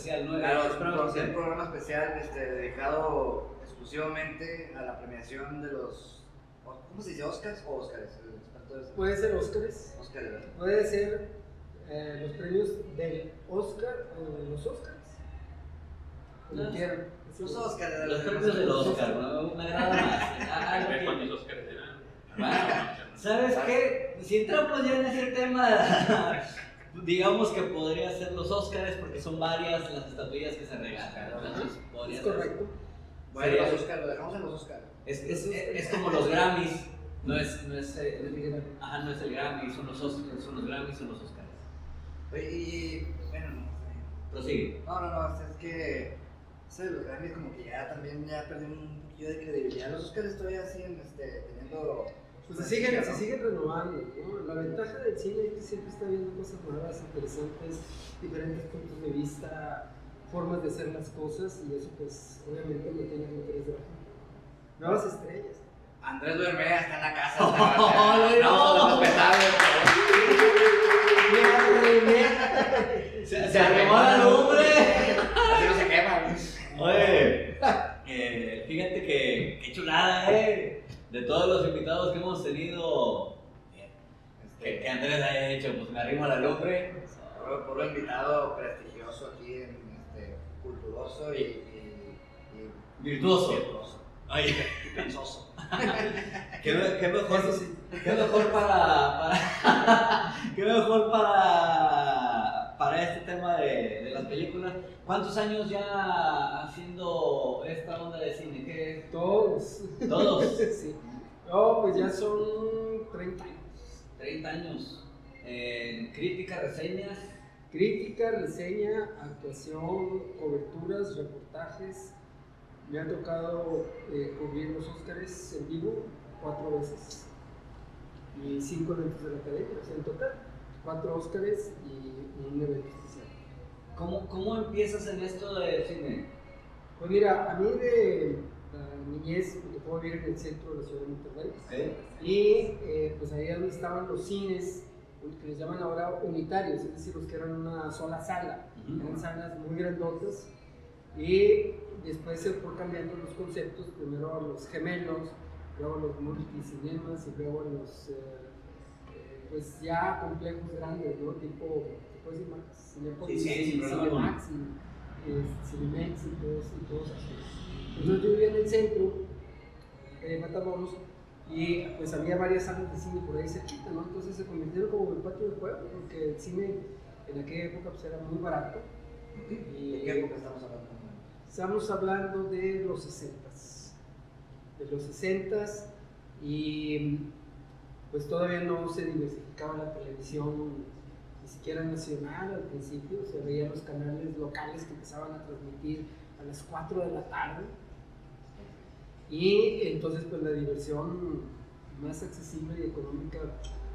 especial, ¿no? Claro, Eh, es programa un programa especial este, dedicado exclusivamente a la premiación de los. ¿Cómo se dice? ¿Oscars o Oscars? Puede ser Óscares, Oscar, ¿verdad? puede ser eh, los premios del Oscar o de los Óscares. Como Los- quieran. Los Oscars. ¿verdad? Los premios del Oscar, ¿no? Me agrada más. Ah, cuántos Oscars eran. Bueno, ¿sabes qué? Si entramos ya en ese tema, digamos que podría ser los Óscares porque son varias las estatuillas que se regalan. Entonces, podría Es ser. correcto. Bueno, Sería- los Oscars, lo dejamos en los Oscars. Es, es, es como los Grammys, no es, no es, eh, ajá, no es el Grammy, son los, Os- son los Grammys, son los Oscars. Oye, y. Bueno, no. Prosigue. No, no, no, es que. Eso de los Grammys, como que ya también ya perdí un poquillo de credibilidad. Los Oscars todavía siguen este, teniendo. Pues se siguen, se siguen renovando. ¿no? La ventaja del cine es que siempre está viendo cosas nuevas, interesantes, diferentes puntos de vista, formas de hacer las cosas y eso pues obviamente no tiene interés de la gente. Nuevas estrellas. Andrés Duermea está en la casa. ¡Oh, no Se, se arrimó la lumbre. Así no se quema. ¿no? Oye, eh, fíjate que qué chulada, eh. De todos los invitados que hemos tenido, eh, que, que Andrés haya hecho, pues me arrimo a la lumbre. Por, por un invitado prestigioso aquí, en, este, culturoso y, y, y Virtuoso. virtuoso. Oye, Y pensoso. qué, me- qué mejor, qué mejor para, para qué mejor para, para este tema de, de las películas. ¿Cuántos años ya haciendo esta onda de cine? ¿Qué? Todos. Todos. sí. No, pues ya son 30 años. 30 años. En crítica, reseñas. Crítica, reseña, actuación, coberturas, reportajes. Me ha tocado eh, cubrir los Óscares en vivo cuatro veces. Y cinco eventos de la academia, o sea, en total. Cuatro Óscares y un evento especial. ¿Cómo, ¿Cómo empiezas en esto de cine? Pues mira, a mí de la niñez me tocó vivir en el centro de la ciudad de Monterrey. Y eh, pues ahí donde estaban los cines, que les llaman ahora unitarios, es decir, los que eran una sola sala. Eran salas muy grandotas. Y después se fue cambiando los conceptos, primero a los gemelos, luego a los multicinemas y luego a los, eh, eh, pues ya complejos grandes, ¿no? Tipo, Sí, sí, Cinemax y eh, Cinemex y todos, y todos así. Entonces yo vivía en el centro, en Matamoros, y pues había varias salas de cine por ahí cerquita, ¿no? Entonces se convirtieron como el patio del pueblo, porque el cine en aquella época pues era muy barato. Y ¿De qué época estamos hablando? Estamos hablando de los 60 de los 60 y pues todavía no se diversificaba la televisión ni siquiera nacional al principio, se veían los canales locales que empezaban a transmitir a las 4 de la tarde y entonces pues la diversión más accesible y económica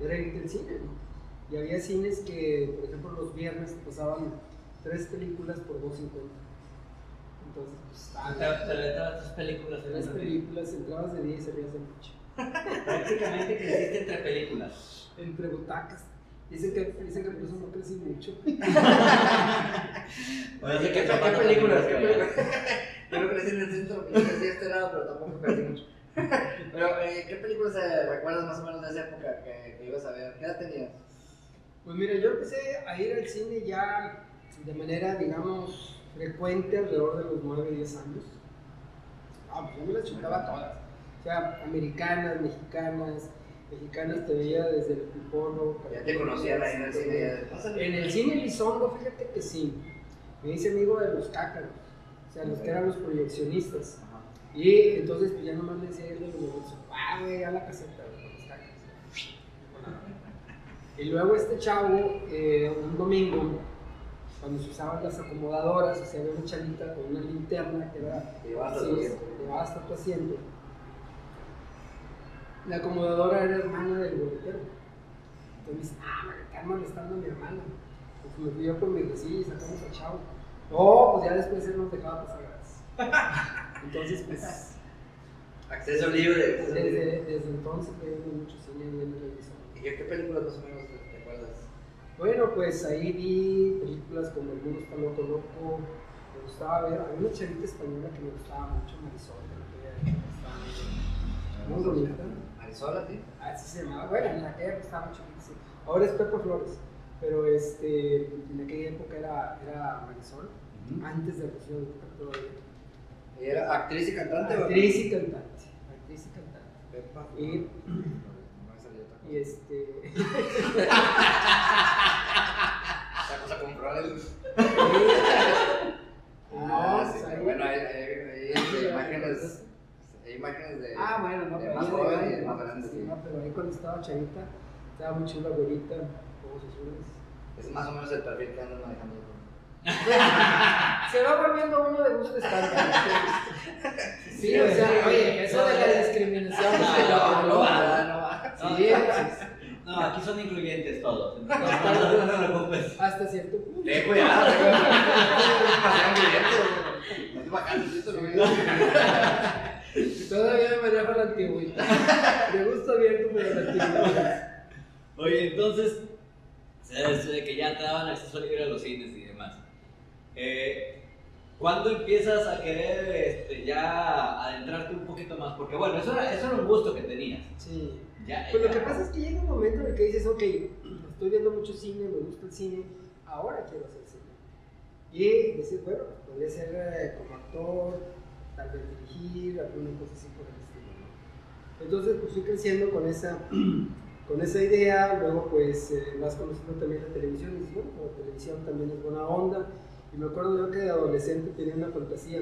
era irte al cine, ¿no? Y había cines que, por ejemplo, los viernes te pasaban tres películas por 2.50. Entonces, pues, Ah, Te, te aventabas tus películas en tres películas, entrabas de día y salías de noche. Prácticamente creciste entre películas. Entre butacas. Dicen que, dicen que por eso no crecí mucho. Bueno, ¿Qué, películas? tenía ¿Qué que ver. películas? Yo no crecí en el centro, yo crecí a este lado, pero tampoco crecí mucho. Pero, eh, ¿qué películas eh, recuerdas más o menos de esa época que, que ibas a ver? ¿Qué edad tenías? Pues mira, yo empecé a ir al cine ya de manera, digamos, frecuente alrededor de los 9, 10 años. Ah, pues yo me las chutaba todas. O sea, americanas, mexicanas, mexicanas te veía desde el pipolo. Ya te conocían ahí en el cine. En el cine Elizondo, fíjate que sí. Me hice amigo de los cácaros, sea, los que eran los proyeccionistas. Ajá. Y entonces, pues ya nomás le decía a él de los negocios, ah, güey, a la caseta, güey, con. Y luego este chavo, eh, un domingo, cuando se usaban las acomodadoras, o sea, había una chalita con una linterna que era llevaba hasta tu asiento. La acomodadora era hermana del boletero. Entonces me dice, ah, me están molestando a mi hermana. Pues me fui yo con mi y sacamos al chavo. No, pues ya después él nos dejaba pasar gratis. Entonces, pues, Acceso libre. acceso libre. desde, desde entonces veíamos mucho cine y en el televisor. ¿Y qué películas más o menos te te acuerdas? Bueno, pues ahí vi películas como El mundo está loco, loco. Me gustaba ver, había una chavita española que me gustaba mucho, Marisol, que estaba muy bonita. Marisola, sí. Así se llamaba, bueno, en aquella época estaba mucho sí. Ahora es Pepe Flores, pero este, en aquella época era, era Marisol, antes de Rocío Dúrcal todavía. ¿Y era actriz y cantante? Actriz y cantante, actriz y cantante. Pepa. Y- este. Esa cosa compró el. No, Ah, sí, pero bueno, hay, hay, hay, este, imágenes. Hay imágenes de. Ah, bueno, no, de pero más joven y de más grande. Sí, no, pero ahí cuando estaba chavita, estaba muy chula, güerita, ojos azules. Es más o menos el perfil que andan manejando. Se va volviendo uno de gusto estándar. Sí, o sea, oye, eso de la discriminación. No, sí, no, no va. va, no va. No, Sí, No, aquí son incluyentes todos. No, no te preocupes. hasta cierto punto. Ten cuidado. No no Todavía me manejo la antigüedad. De gusto abierto, pero la antigüedad. Oye, entonces, de que ya te daban acceso libre a los cines. Eh, ¿Cuándo empiezas a querer este, ya adentrarte un poquito más? Porque bueno, eso era, eso era un gusto que tenías. Sí. Ya, Pues lo ya. que pasa es que llega un momento en el que dices, ok, estoy viendo mucho cine, me gusta el cine, ahora quiero hacer cine. Y dices, bueno, podría ser eh, como actor, tal vez dirigir, alguna cosa así por el estilo. ¿no? Entonces, pues fui creciendo con esa, con esa idea, luego pues eh, vas conociendo también la televisión y dices, bueno, la televisión también es buena onda. Y me acuerdo yo que de adolescente tenía una fantasía,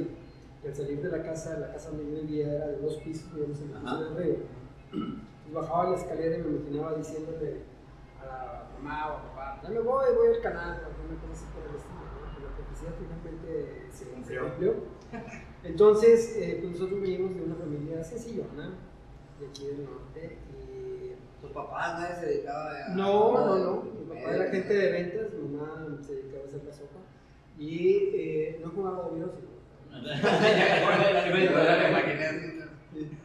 que al salir de la casa, la casa donde yo vivía era de dos pisos, vivíamos en el piso del río. Y bajaba la escalera y me imaginaba diciéndole a la mamá o al papá, ya me voy, voy al canal, o alguna cosa así por el estilo. Pero la profecía finalmente se Cumplió. Entonces, eh, pues nosotros venimos de una familia sencillona, de aquí del norte, y Tus papás, nadie se dedicaba a. no, no, no. Mi papá era agente de ventas, mi mamá se dedicaba a hacer la sopa. Y eh, no jugaba dominó, así.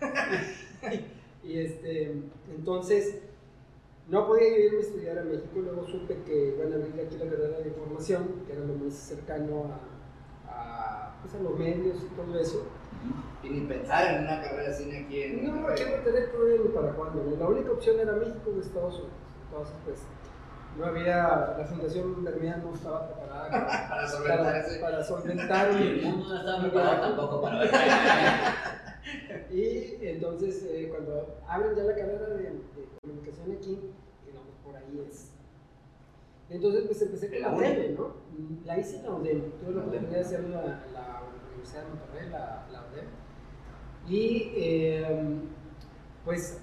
Y este, entonces, no podía yo irme a estudiar a México. Luego supe que iban a abrir aquí la carrera de información, que era lo más cercano a, a, pues, a los medios y todo eso. Y ni pensar en una carrera cine aquí en. No, aquí no tener problema para cuándo. ¿no? La única opción era México o Estados Unidos. Entonces, pues, no había, la Fundación Bermea no estaba preparada para, Para solventar para, para solventar Y el mundo no estaba preparado tampoco para ver. Y entonces, eh, cuando abren ya la carrera de, de comunicación aquí, pues por ahí es. Entonces, pues empecé con La. UDEM, ¿no? La hice en la UDEM. Tuve la oportunidad de hacer la, la Universidad de Monterrey, la, la UDEM. Y, eh, pues,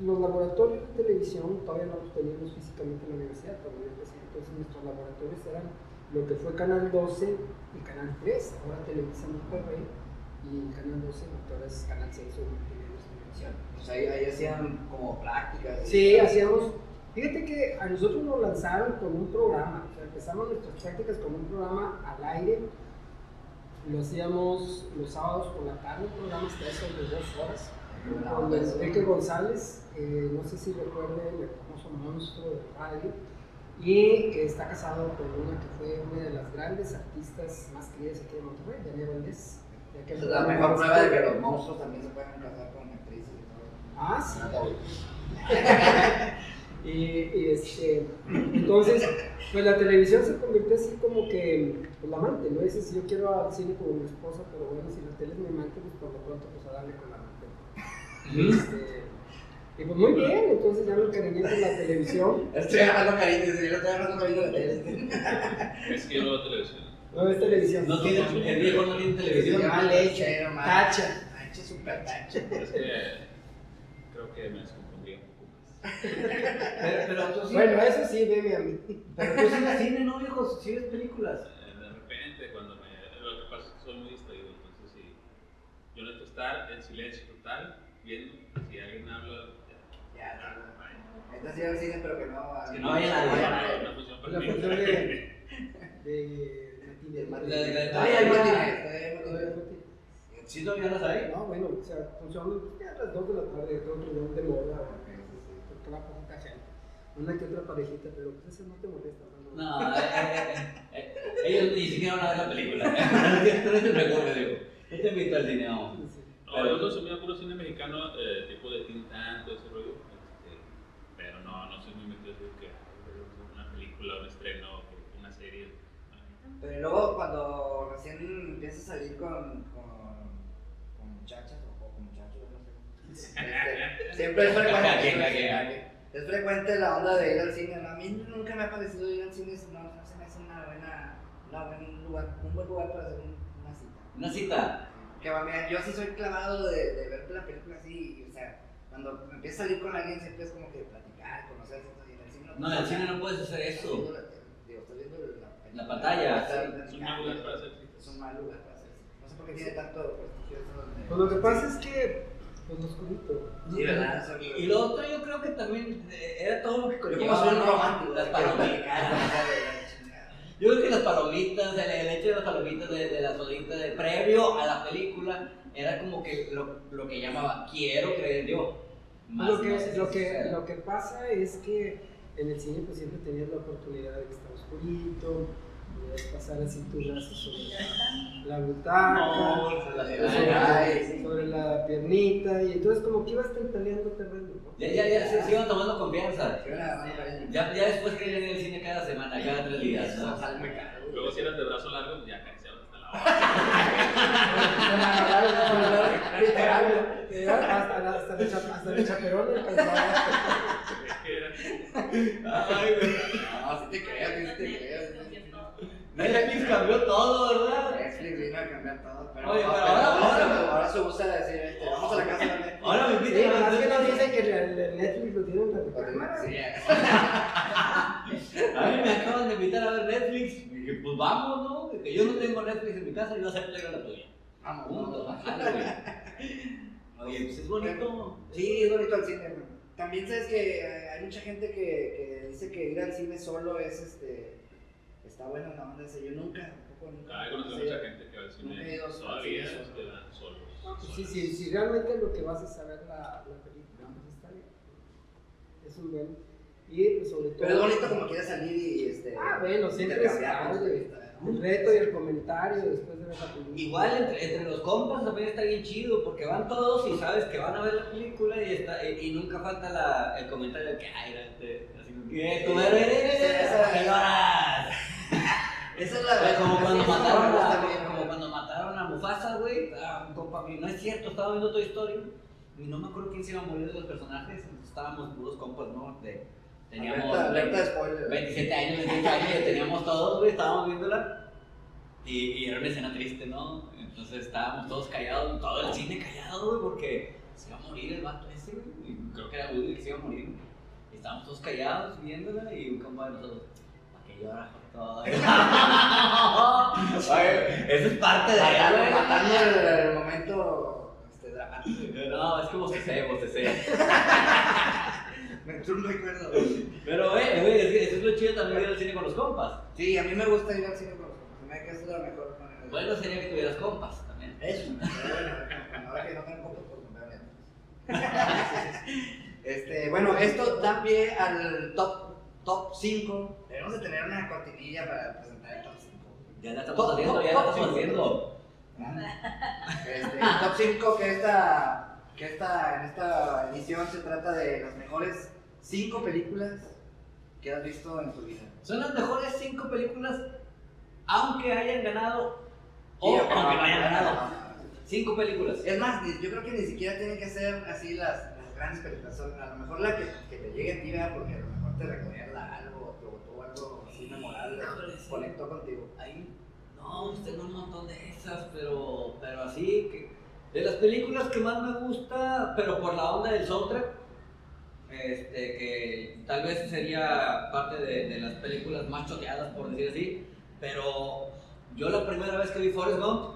los laboratorios de televisión todavía no los teníamos físicamente en la universidad, todavía. Entonces, nuestros laboratorios eran lo que fue Canal 12 y Canal 3, ahora Televisa Monterrey, y Canal 12, que ahora es Canal 6 o Televisión. Pues ahí, ahí hacían como prácticas. Sí, hacíamos. Fíjate que a nosotros nos lanzaron con un programa. O sea, empezamos nuestras prácticas con un programa al aire. Lo hacíamos los sábados por la tarde, un programa hasta eso de dos horas. Con Enrique González, eh, no sé si recuerden el famoso monstruo de radio, y que está casado con una que fue una de las grandes artistas más queridas aquí de Monterrey, Daniela Valdés. de la mejor prueba de que los monstruos también se pueden casar con actrices y todo. Ah, sí. y, y, este, entonces, pues la televisión se convirtió así como que pues, la amante, ¿no? Dices, yo quiero al cine como mi esposa, pero bueno, si la tele es mi amante, pues por lo pronto pues a darle con la amante. Este, y pues muy bien, entonces ya me encariñé con la televisión. Estoy agarrando cariño, sí, yo estoy agarrando cariño de la tele. Es que yo no veo televisión. No es televisión. No tiene, el viejo no tiene televisión. Mal hecho. Mal. Tacha. Tacha, super tacha. Es que creo que me desconfundí un poco más. Pero, pero tú sí. Bueno, eso sí, veme a mí. Pero tú sí ves cine, ¿no, viejo? Si ves películas. Eh, De repente, cuando me. Lo que pasa es que soy muy distraído, entonces sí. Yo necesito estar en silencio total, viendo. Si alguien habla. No, no. Sí va al cine, pero que no. Que no nadie. no, no funciona para La función de, de Martínez. El La de- la de- Todavía hay Martínez. ¿Sí todavía las hay? No, bueno, o sea, funcionan ya a las 2 de la tarde, otro de moda, a porque va poca gente. Una que otra parejita, pero pues eso no te molesta. No, No, eh, eh, eh, ellos ni siquiera van a ver la película. Tú eres el mejor, me digo. Yo te invito al cine, vamos. Sí. No, yo consumía puro cine mexicano, eh, tipo de Tintán, todo ese rollo. Pero no, no soy muy metido en que una película, un estreno, una serie. Pero luego cuando recién empiezas a salir con, con, con muchachas o con muchachos, no sé. Este, siempre es frecuente. Es frecuente la onda de ir al cine. ¿no? A mí nunca me ha parecido ir al cine, no, no se me hace una buena, una buen lugar, un buen lugar para hacer un- una cita. Una cita. Que va, mira, yo sí soy clavado de, de ver la película así, o sea, cuando empiezas a salir con alguien siempre es como que platicar, conocer, y en el cine No, en el cine no puedes hacer eso. la digo, estás viendo la, La pantalla. Es un mal lugar para hacer. Es un mal lugar para hacer. No sé por qué tiene tanto prestigio eso donde- Pues lo que pasa es que, pues lo oscurito. Sí, ¿verdad? Eso- Y, lo otro yo creo que también eh, era todo lo que Yo como conllevaba, soy un ¿no? romántico, Las palomitas. Yo creo que las palomitas, el, el hecho de las palomitas, de, de las solitas, de previo a la película, era como que lo, lo que llamaba quiero creer yo. Más Lo que, lo, que, lo que pasa es que en el cine pues siempre tenías la oportunidad de que estaba oscurito, podías pasar así tus brazos sobre la butaca, No, sobre, la piernita, y entonces como que ibas tentaleando terreno, ¿no? Ya, ya, ya se, se iban tomando confianza. Ya, ya después que en el cine cada semana, cada tres días. ¿no? Luego si eras de brazo largo, pues ya la Literal, literal, hasta, hasta, el hasta el chaperón le. Ay, güey. No, sí te creo, sí te creo. Netflix cambió todo, ¿verdad? Netflix vino a cambiar todo, pero, Oye, pero ahora- ahora, ahora- ahora se usa decir, este, vamos a la casa de Netflix. Ahora me Sí, invitan a más que no Netflix. dicen que el, el Netflix lo tienen en la cámara. Sí, A mí me acaban de invitar a ver Netflix. Y dije, pues vamos, ¿no? De Que yo no tengo Netflix en mi casa, acepto ir a la tuya. vamos, güey. Oye, pues es bonito. Sí, es bonito el cine. güey. También sabes que eh, hay mucha gente que, que dice que ir al cine solo es este. Está bueno la onda esa. Yo nunca, tampoco nunca. Ay, conozco sí. mucha gente que va al Nunca he cine ido al todavía. Pues sí, sí, si realmente lo que vas a saber la, la película, pues está bien. Es un buen. Y pues, sobre todo. Pero es bonito como quieras salir y este. Bueno, siempre intercambiar es puntos de padre. vista, ¿no? El reto y el comentario después de ver la película. Igual entre, entre los compas también está bien chido porque van todos y sabes que van a ver la película y, está, y, y nunca falta la, el comentario de que, ay, era este, así como que, "Eh, comer, eh, Esa- señoras". Esa es la Como cuando mataron a, como cuando mataron a Mufasa, güey, un compa mío, no es cierto, estaba viendo Toy Story y no me acuerdo quién se iba a morir de los personajes, estábamos puros compas, ¿no? De, teníamos Alerta, alerta de 20 spoiler. 27 años, 28 años, y teníamos todos, güey, estábamos viéndola. Y, y era una escena triste, ¿no? Entonces estábamos todos callados, todo el cine callado, güey, porque se iba a morir el vato ese, güey. Y creo que era Woody que se iba a morir. Y estábamos todos callados viéndola y un compa de nosotros, ¿para qué llora todo? Eso es parte de matando el, momento este, dramático. No, es como se sé, bostecé. Me entró un recuerdo. Pero, güey, güey, es que eso es lo chido también ir al cine con los compas. Sí, a mí me gusta ir al cine con los compas. Se me hace que es la mejor manera. de- Bueno sería que tuvieras compas también. Eso, bueno, ahora que no tengo compas, pues me Netflix. Este, bueno, esto da pie al top, top 5. Debemos de tener una cortinilla para presentar el top 5. Ya la estamos Top- haciendo, top- ya la estamos cinco. haciendo. Este, top 5 que esta, que esta, en esta edición se trata de las mejores 5 películas que has visto en tu vida. Son las mejores cinco películas, aunque hayan ganado o aunque no hayan ganado. Cinco películas. Es más, yo creo que ni siquiera tienen que ser así las, las grandes películas. Son a lo mejor la que, que te llegue a ti, ¿verdad? porque a lo mejor te recuerda algo, te botó algo así memorable, sí. conectó contigo. Ahí, no, tengo un montón de esas, pero, pero así que. De las películas que más me gusta, pero por la onda del soundtrack, este, que tal vez sería parte de, de las películas más choteadas, por decir así, pero yo la primera vez que vi Forrest Gump,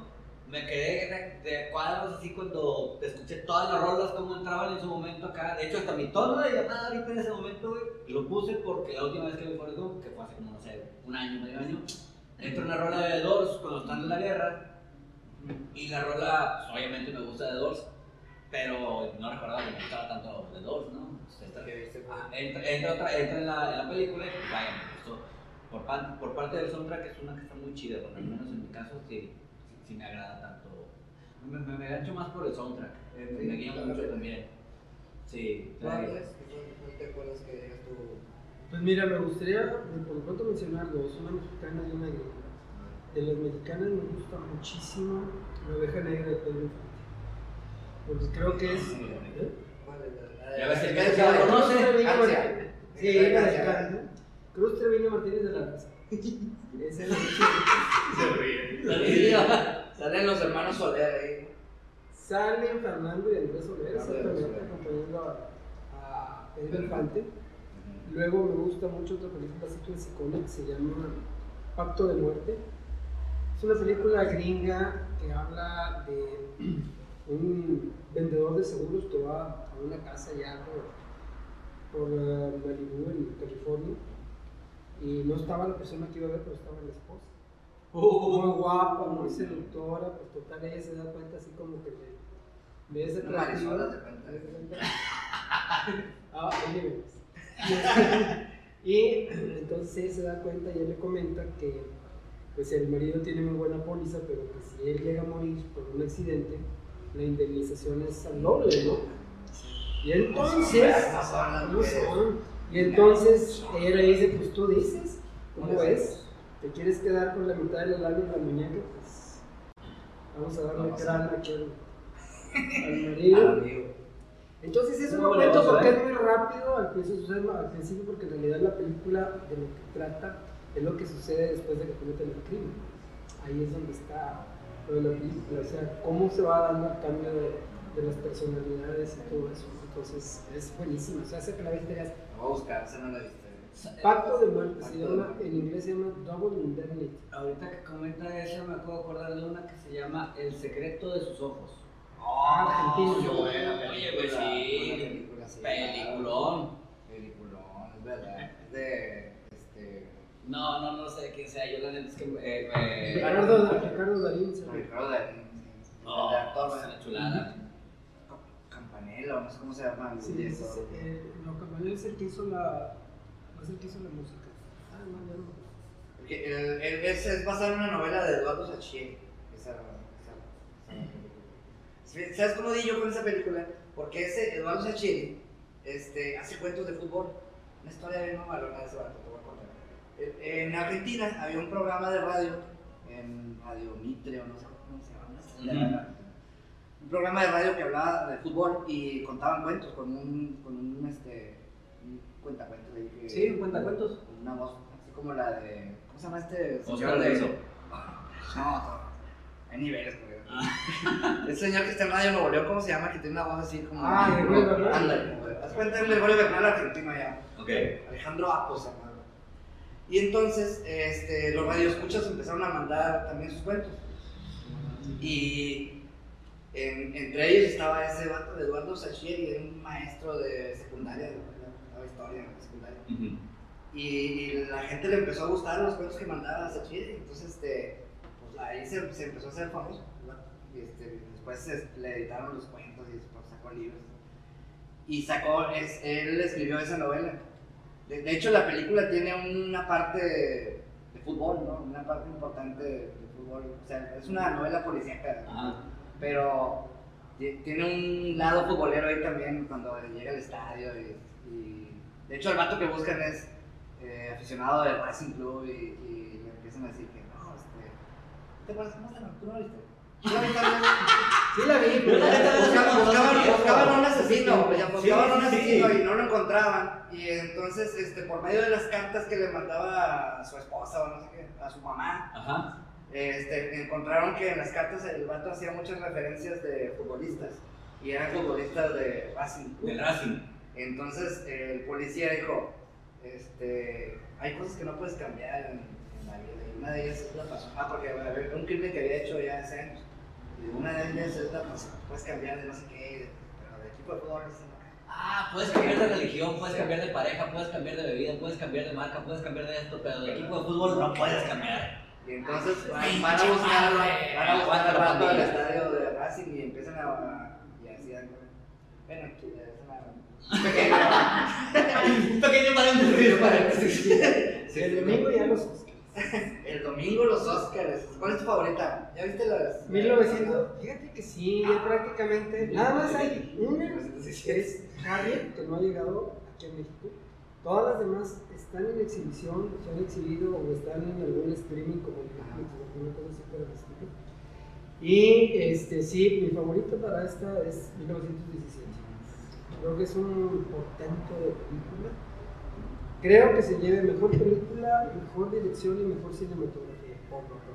me quedé de, de cuadros así cuando escuché todas las rolas como entraban en su momento acá. De hecho, hasta mi tono de llamada ahorita en ese momento, güey, lo puse porque la última vez que vi Forrest Gump, que fue hace como, no sé, un año, medio año, entra una rola de Doors cuando están en la guerra. Y la rola, pues, obviamente me gusta The Doors, pero no recordaba que me gustaba tanto The Doors, ¿no? Pues, esta- ¿Qué viste, güey? Ah, entra, entra, otra, entra en, la, en la película y pues, vaya, me gustó. Por, pan- por parte del soundtrack es una que está muy chida, porque al menos en mi caso sí, sí, sí me agrada tanto. Me, me, me gancho más por el soundtrack, eh, me, Sí, me guía claro. mucho también. Sí, ¿Tú, claro. Andrés? ¿Tú- tú te acuerdas que digas tú? Pues mira, me gustaría por pronto mencionar dos, una mexicana y una gringa. De las mexicanas me gusta muchísimo La oveja negra de Pedro Infante. Porque creo que es. ¿eh? ¿Cuál es la- Ya ves, el la- que la- conoce. Sí, la. Cruz Treviño Martínez de la Raza. Esa es la Se ríe. Salen los hermanos Soler ahí. Salen Fernando y Andrés Soler, exactamente, acompañando a, a Pedro Infante. Luego me gusta mucho otra película así clasicona que se llama Pacto de Muerte. Es una película gringa que habla de un vendedor de seguros que va a una casa ya por, por eh, Malibu, en California. Y no estaba la persona que iba a ver, pero estaba la esposa. Muy guapa, muy seductora, pues total ella se da cuenta así como que le, le es. Ah. Y entonces ella se da cuenta y él le comenta que pues el marido tiene muy buena póliza, pero que si él llega a morir por un accidente, la indemnización es al doble, ¿no? Y entonces. Y entonces ella le dice, pues tú dices, ¿cómo ves? ¿Te quieres quedar con la mitad de la lana en la muñeca? Pues vamos a darle cráneo aquí al, al marido. Entonces es un momento porque es muy rápido al principio, al principio porque en realidad la película de lo que trata es lo que sucede después de que cometen el crimen. Ahí es donde está de la película, o sea, cómo se va dando el cambio de, de las personalidades y todo eso. Entonces es buenísimo, o sea, hace que la viste ya. Lo voy a buscar, esa no la viste. Pacto de muerte, se llama, en inglés se llama Double Indemnity. Ahorita que comenta eso, me acabo de acordar de una que se llama El secreto de sus ojos. Ah, argentino. buena Oye, película, pues sí. película, sí, Peliculón. Peliculón, es verdad. Es de. No, no, no sé de quién sea. Yo la neta es que eh, me. Ricardo, Ricardo Darín. Ricardo Darín. sí. No, el actor, es una chulada. Campanella, no sé cómo se llama. el Sí, director. es, eh, no, Campanella es el que hizo la, es el que hizo la música. Ah, no, ya no. Porque el, el- es, es basado en una novela de Eduardo Sachier. Esa, esa, esa película. Sí, ¿Sabes cómo di yo con esa película? Porque ese Eduardo Sachier este, hace cuentos de fútbol. Una historia bien mamalona de ese vato, te voy a contar. En- En Argentina había un programa de radio, en Radio Mitre o no sé cómo se llama. Un programa de radio que hablaba de fútbol y contaban cuentos con un, con un, este, un cuentacuentos ahí que- Sí, un cuentacuentos. con una voz así como la de. ¿Cómo se llama este señor Oscar de.? Rizzo. No, hay niveles, güey. El señor que está en Radio Nuevo León, ¿cómo se llama? Que tiene una voz así como. Ah, Gregorio Bernal. Ándale. Haz cuenta de Gregorio Bernal argentino allá. Ok. Alejandro Apos llama. Y entonces, este, los radioescuchas empezaron a mandar también sus cuentos. Y en- entre ellos estaba ese vato de Eduardo Sachieri, era un maestro de secundaria, de daba historia en secundaria. Y, y la gente le empezó a gustar los cuentos que mandaba Sachieri, entonces este, pues ahí se, se empezó a hacer famoso. Y este, después se- le editaron los cuentos y después sacó libros. Y sacó, es, él escribió esa novela. De, de hecho, la película tiene una parte de, de fútbol, ¿no? Una parte importante de, de fútbol. O sea, es una novela policíaca, Ajá. pero ti- tiene un lado futbolero ahí también cuando llega al estadio. Y, y- de hecho, el vato que buscan es eh, aficionado del Racing Club y, y le empiezan a decir que no, este. ¿Te acuerdas cómo se llama? Sí la vi, sé Buscaban, buscaban, buscaban un asesino, buscaban un asesino y no lo encontraban. Y entonces, este, por medio de las cartas que le mandaba a su esposa o no sé qué, a su mamá, Ajá. este, encontraron que en las cartas el vato hacía muchas referencias de futbolistas. Y eran futbolistas de Racing. Del Racing. Entonces el policía dijo, este, hay cosas que no puedes cambiar en, en la vida. Y una de ellas es la pasión. Ah, porque había un crimen que había hecho ya hace años. Y una de ellas es la. Puedes cambiar de no sé qué, pero de equipo de fútbol qué. Ah, puedes cambiar de religión, puedes cambiar de pareja, puedes cambiar de bebida, puedes cambiar de marca, puedes cambiar de esto, pero de equipo de fútbol no puedes cambiar. Y entonces van, van a buscar, van a buscar al rato al estadio de Racing y empiezan a. Y así dan Bueno, aquí ya es una. Un pequeño. Un pequeño. Sí, El domingo ya los. El domingo los Oscars. ¿Cuál es tu favorita? ¿Ya viste las? 1900. Fíjate que sí, ya prácticamente. Nada más hay una que es Harriet, que no ha llegado aquí a México. Todas las demás están en exhibición, se han exhibido o están en algún streaming como Netflix o alguna cosa así el estilo. Y este, sí, mi favorito para esta es 1917. Creo que es un portento de película. Creo que se lleve mejor película, mejor dirección y mejor cinematografía. Por lo pronto.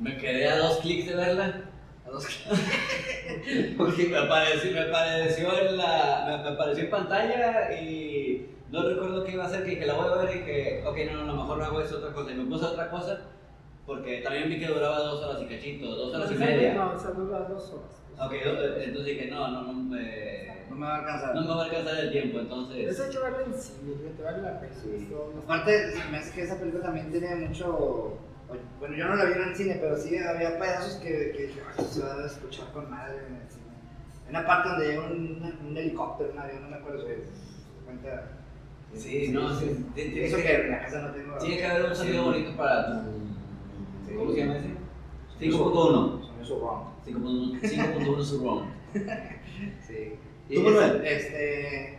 Me quedé a dos clics de verla. A dos- Porque me apareció, me apareció en la, me, me apareció en pantalla y no recuerdo qué iba a hacer, que dije la voy a ver y que, ok, no, no, lo mejor no hago eso, otra cosa. Y me puse a otra cosa porque también vi que duraba dos horas y cachito, dos horas y media. No, esa dura dos horas. Ok, do- entonces dije, no, no, no me, No me va a alcanzar. no me va a alcanzar el tiempo, entonces. Eso hay que verla en cine, fíjate, vale la pena. más- Aparte, me hace que esa película también tiene mucho. Bueno, yo no la vi en el cine, pero sí había pedazos que, que dije, "Ay, se va a escuchar con madre en el cine. Una parte donde hay un, un helicóptero, un avión, no me acuerdo. Se cuenta. Sí, no, sí, tiene Eso que- que en la casa no tengo. Tiene que haber un sonido bonito para tu. Sí. ¿Cómo se llama ese? 5.1. Eso wrong. 5.1 5.1 surround. Sí. ¿Tú, Y este.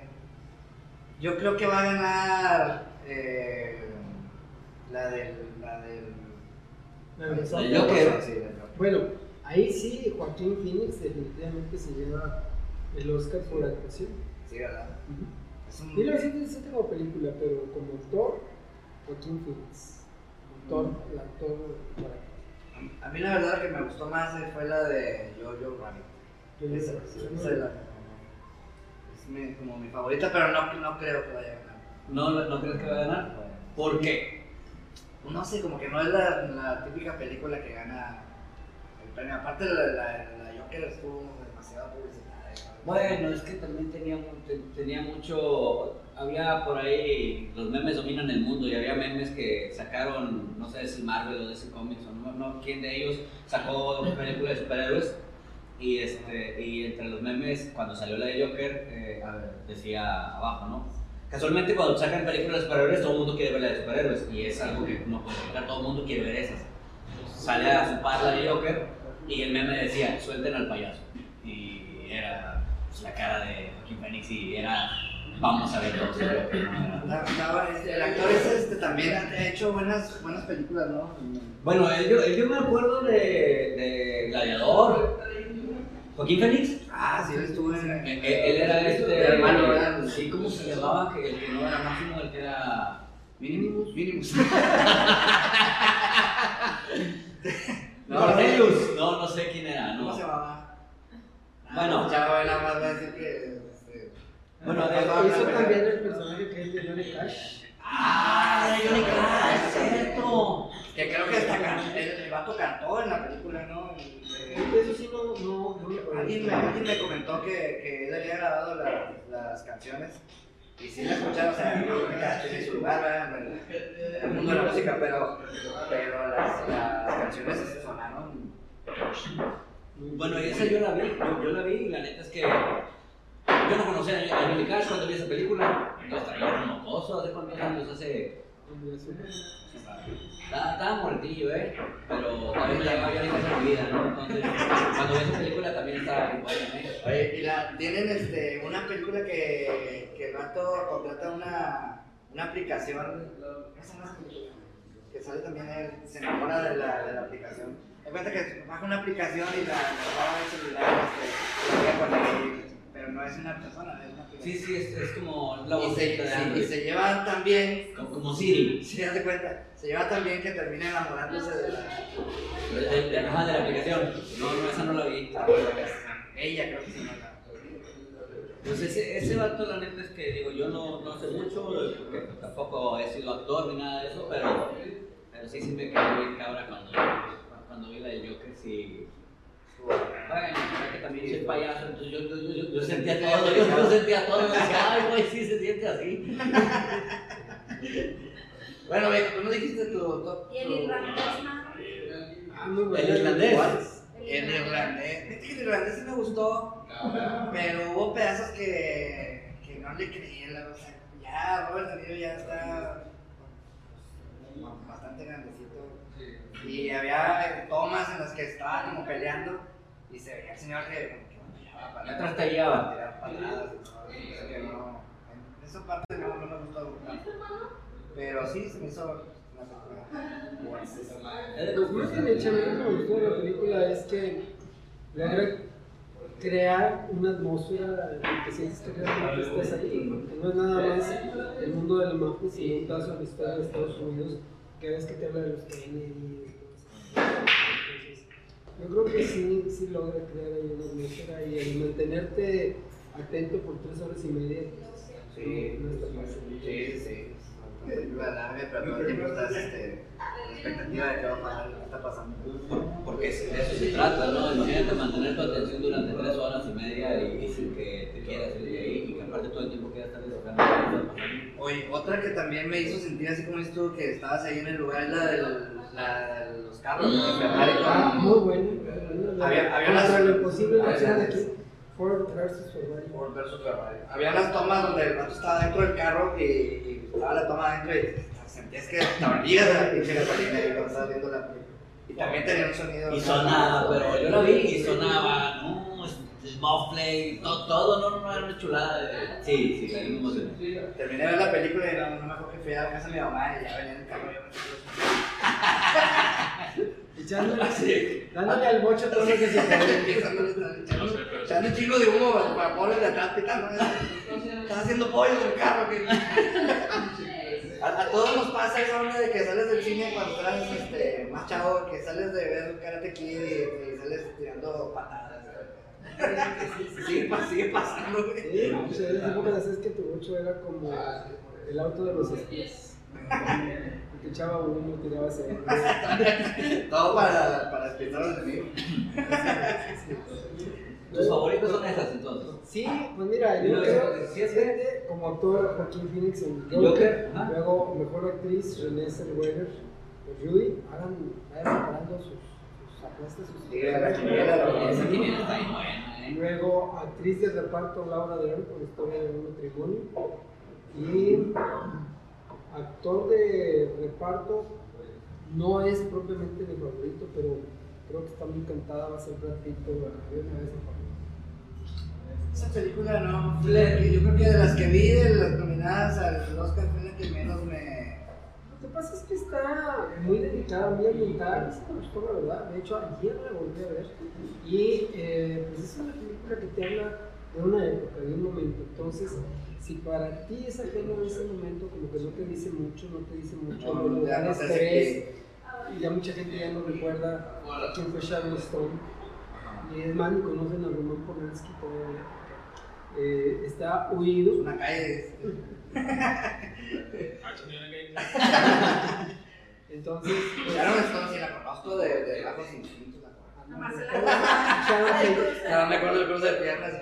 Yo creo que va a ganar. eh, la del. La del. La de El Joker. Joker. Sí, la del Joker. Bueno, ahí sí, Joaquín Phoenix definitivamente se lleva el Oscar por actuación. Sí, ¿verdad? Es un. 1917 como película, pero como actor, Joaquín Phoenix. Como actor, el actor por actuar. A mí la verdad que me gustó más eh, fue la de Jojo Rabbit. Esa, esa es la- es mi- como mi favorita, pero no, no creo que vaya a ganar. ¿No, ¿No crees que va a ganar? ¿Por qué? No sé, como que no es la, la típica película que gana el premio. Aparte, la, la, la Joker estuvo demasiado publicitada. Bueno, es que también tenía, tenía mucho. Había por ahí. Los memes dominan el mundo y había memes que sacaron, no sé si Marvel o DC Comics o no, quién de ellos sacó película de superhéroes. Y, este, y entre los memes, cuando salió la de Joker, eh, decía abajo, ¿no? Casualmente, cuando sacan películas de superhéroes, todo el mundo quiere ver la de superhéroes. Y es algo que no puede evitar, todo el mundo quiere ver esas. Sale a su par la de Joker y el meme decía: suelten al payaso. Y era pues, la cara de Joaquin Phoenix y era: vamos a ver todos el actor ese este, también ha hecho buenas, buenas películas, ¿no? Bueno, él, yo, yo me acuerdo de, de Gladiador. Joaquín Phoenix. Ah, sí, él estuvo en. Él, él era este. Era malo, ¿verdad? Sí, ¿cómo se llamaba? Que el que no era máximo, el que era. Minimus, Minimus. No, Cornelius. No, no sé quién era. ¿Cómo No. se llamaba? Bueno. Ya voy nada más a decir que. Este, Bueno, de- Hizo también el personaje que es de Johnny Cash. ¡Ah! Johnny Cash, cierto. Que creo que hasta can- el, el vato cantó en la película, ¿no? El- eh, Eso sí, no, no, no. Alguien me, alguien me comentó que, que él había grabado la- las canciones y sí la escuchaba, o sea, quedaste tiene su lugar ¿verdad? en el, mundo de la música, pero, pero las, las canciones sí sonaron. Bueno, esa yo la vi, yo, yo la vi y la neta es que yo no conocía a Johnny Cash cuando vi esa película. Entonces traía un mocoso, ¿hace cuántos años? Hace... Estaba, muertillo, ¿eh? Pero también me llamaba Johnny Cash en mi vida, ¿no? Entonces, cuando vi esa película también estaba muy buena, ¿eh? Oye, y la, tienen este, una película que, que el vato contrata una, una aplicación, ¿cómo se llama esa película? Que sale también él, se enamora de la, de la aplicación. Me cuenta que baja una aplicación y la, la graba en el celular, este, la voy a poner ahí, pero no es una persona, es una aplicación. Sí, sí, es, es como la de sí, y se lleva también, Como, como Siri. si das de cuenta, se lleva también que termina enamorándose de la, De, de, de- ajá, de la aplicación. No, no, esa no la vi. ella, creo que se llama. Pues ese, ese vato, la neta es que digo, yo no, no sé mucho, porque tampoco he sido actor ni nada de eso, pero, pero sí, sí me quedé bien cabra cuando, cuando vi la de Joker, sí. Bueno, que también soy payaso, entonces yo, yo, yo, yo sentía todo, yo, yo sentía todo, y decía, ay, güey, sí se siente así. Bueno, viejo, tú no dijiste tu top. Y el irlandés. Ah, muy bueno. El irlandés. El irlandés. Fíjate que el irlandés sí me gustó, pero hubo pedazos que, que no le creí. la- O sea, ya Robert De Niro ya está pues, bastante grandecito. Y había tomas en las que estaba como peleando y se veía el señor que como que batallaba para patadas y todo. Que no, en esa parte no, no me gustó. Pero sí, se me hizo una película mí lo que me gustó de la película es que logra crear una atmósfera en que sientes que realmente estás ahí, que no es nada más el mundo de la mafia, sino un caso de la historia de Estados Unidos, que ves que te habla de los Kennedy y todo eso. Entonces, yo creo que sí, sí logra crear ahí una atmósfera y el mantenerte atento por tres horas y media, Sí, no, no está fácil. sí, sí. Película larga, pero todo el tiempo estás este, la expectativa de qué va a pasar, qué está pasando. Porque de eso se trata, ¿no? Imagínate mantener tu atención durante tres horas y media y, y sin que te quieras ir de ahí y que aparte todo el tiempo quieras estar desahogando. Oye, otra que también me hizo sentir así como tú, que estabas ahí en el lugar, es la de la de los carros de Ferrari Ah, muy bueno. Había- había unas- lo imposible hacían ya. aquí. Ford versus Ferrari. Ford versus Ferrari. Había unas tomas donde el vato estaba dentro del carro y, y estaba la toma adentro y sentías que te abrías la pinche gasolina y cuando estabas viendo la película. Y también tenía un sonido. Y sonaba, pero yo la vi y sonaba, no, el todo, todo, no, no, era una chulada. de- Sí, sí, emocionante. Terminé de ver la película y no, no me acuerdo que fui a la casa de mi mamá y ya venía en el carro. y yo Echándole, Sí. dándole al bocho todo lo que se puede. No sé, pero Echando un chingo de humo para pobres de atrás pitando. Estás haciendo pollo en el carro. que- A, a todos nos pasa esa onda de que sales del cine cuando estás este, más chavo, que sales de ver Karate Kid y, y sales tirando patadas. Sigue, sigue pasando, güey. Sí, pues esa época sabes que tu bocho era como el auto de los espías. Te echaba uno, tiraba aceite. Todo para, para despistar a los enemigos. ¿Tus favoritos son esas entonces? Sí, pues mira, yo No, creo es como actor Joaquín Phoenix en Joker, luego mejor actriz Renée Zellweger, pues Rudy, hagan, vayan preparando sus, sus apuestas, sus Sí, la quiniela, la Esa quiniela está bien buena, ¿eh? Luego, actriz de reparto Laura Dern por Historia de un matrimonio. Y actor de reparto no es propiamente mi favorito, pero creo que está muy cantada, va a ser Brad Pitt, pero una vez Esa película no, yo creo que de las que vi, de las nominadas al Oscar, fue la que menos me. Lo que pasa es que está muy dedicada, muy ambientada, sí me gustó la verdad, de hecho ayer la volví a ver. Y eh, pues es una película que te habla de una época, de un momento, entonces si para ti es ajeno ese momento, como que no te dice mucho, no te dice mucho, No, los ya no que y ya mucha gente ya no recuerda quién fue Sharon Stone, y es más, ni conocen a Roman Polanski todavía, Eh, está Es huido, una calle. Ah, entonces... pues, Sharon Stone sí la conozco de, de Bajos Instintos. la conozco. La Tate. No, me acuerdo del cruce de piernas.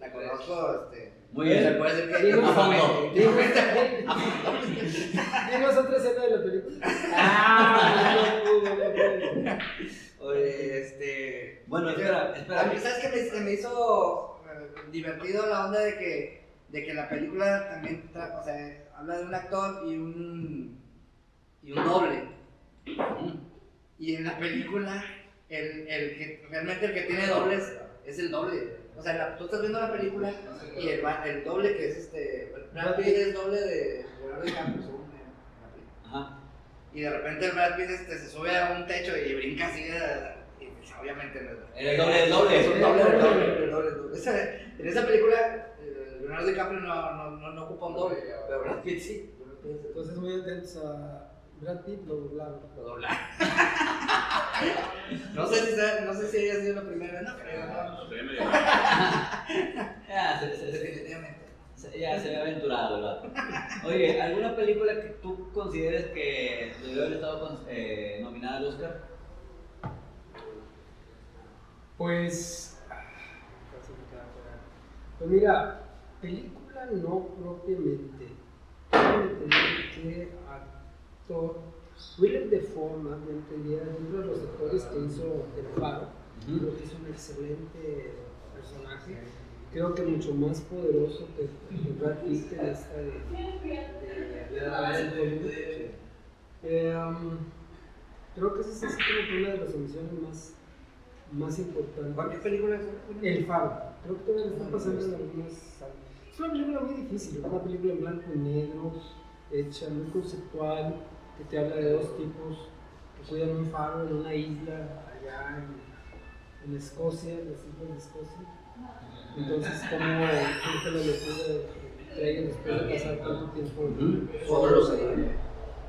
La conozco, este. Muy bien. Se puede decir que. Dinos- A fondo. dinos- Dinos otra escena de la película. Ah, no no. Oye, este. Bueno, espera, espera. A mí, ¿sabes qué me, me hizo eh, divertido la onda de que, de que la película también tra- o sea, habla de un actor y un, y un doble? Y en la película, el, el que, realmente el que tiene dobles es el doble. O sea, la- tú estás viendo la película y el, el doble que es este. Brad Pitt es doble de Leonardo DiCaprio, según. Ajá. Y de repente el Brad Pitt este, se sube a un techo y brinca así. y pues, obviamente no es el doble del doble. es un doble, del doble, doble, en esa película, eh, Leonardo DiCaprio no, no, no, no ocupa un doble, pero Brad Pitt sí. Entonces, muy atentos a Brad Pitt, lo doblaron. Lo dobla. no, sé si sea- no sé si haya sido la primera vez, no creo, no. Medio- Ya, Definitivamente. ya se ve aventurado vato. Oye, ¿alguna película que tú consideres que debió haber estado con- eh, nominada al Oscar? Pues. Pues mira, película no propiamente. Que actor, Willem Dafoe, más bien te diría, dentro de los actores que hizo El Faro, creo que es un excelente personaje. Creo que mucho más poderoso que, Brad Pitt en esta de. Eh, um, creo que esa es así como una de las omisiones más, más importantes. ¿Cuántas películas? El Faro. Creo que todavía está pasando en algunas salas. Es una película muy difícil, es una película en blanco y negro, hecha muy conceptual, que te habla de dos tipos que cuidan un faro en una isla allá en, en Escocia, en las islas de Escocia. Entonces, como surge la locura de ellos después de pasar tanto tiempo.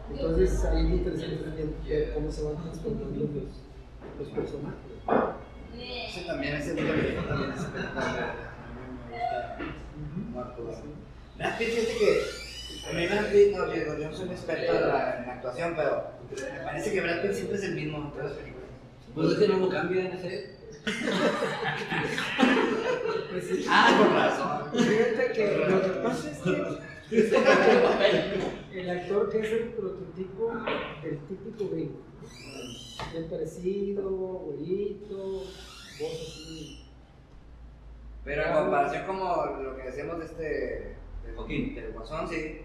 Entonces, ahí es interesante también cómo se van transformando los, los personajes. Ese también, ese también, ese película Marco, Brad Pitt, fíjate que a mí Pitt, no, digo, yo no soy un experto en la, en la actuación, pero me parece que Brad Pitt siempre es el mismo en todas las películas. Pues es que no lo cambia en ese. Pues sí. Ah, con razón. Fíjate que lo que pasa es que el actor que es el prototipo del típico gringo. Bien parecido, güerito, voz así. Pero en comparación como lo que decíamos de este. del- Joaquín. Del Guasón, sí.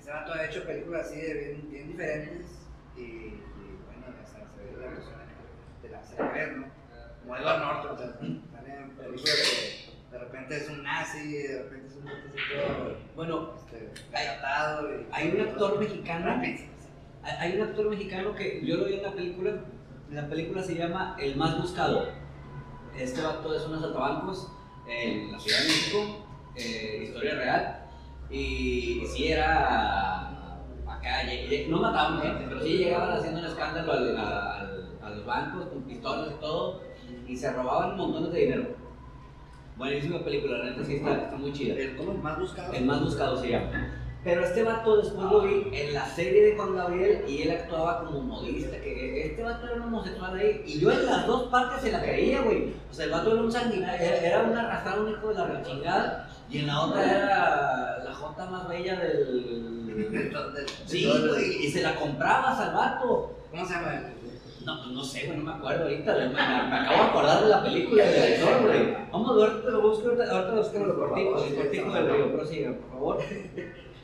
Ese vato ha hecho películas así de bien, bien diferentes. Y, y bueno, hasta se ve la actuación de la se la ve, ¿no? Como Edward Norton, o sea, sale en películas que de repente es un nazi, de repente es un Bueno, este, gallatado. Y, hay un actor mexicano. Brad Pitt. Hay hay un actor mexicano que yo lo vi en la película. La película se llama El Más Buscado. Este vato es un asaltabancos en la Ciudad de México, eh, historia real. Y, sí era acá, no mataban gente, pero sí llegaban haciendo un escándalo al- al- a los bancos con pistolas y todo. Y se robaban montones de dinero. Buenísima película, la neta sí está, está muy chida. El como el más buscado. El más buscado se llama. Pero este vato después lo vi en la serie de Juan Gabriel y él actuaba como modista, que este vato era un homosexual ahí. Y yo en las dos partes se la creía, güey. O sea, el vato era un sanguinario, era, un arrastrado, un hijo de la rechingada. Y en la otra era la jota más bella del... Sí, el- güey, y se la comprabas al vato. ¿Cómo se llama? No, pues no sé, güey, no me acuerdo ahorita. Me, me acabo de acordar de la película del director, güey. Vamos, ahorita lo busco, ahorita, ahorita lo busco lo cortico, el cortico del río, prosiga, por favor.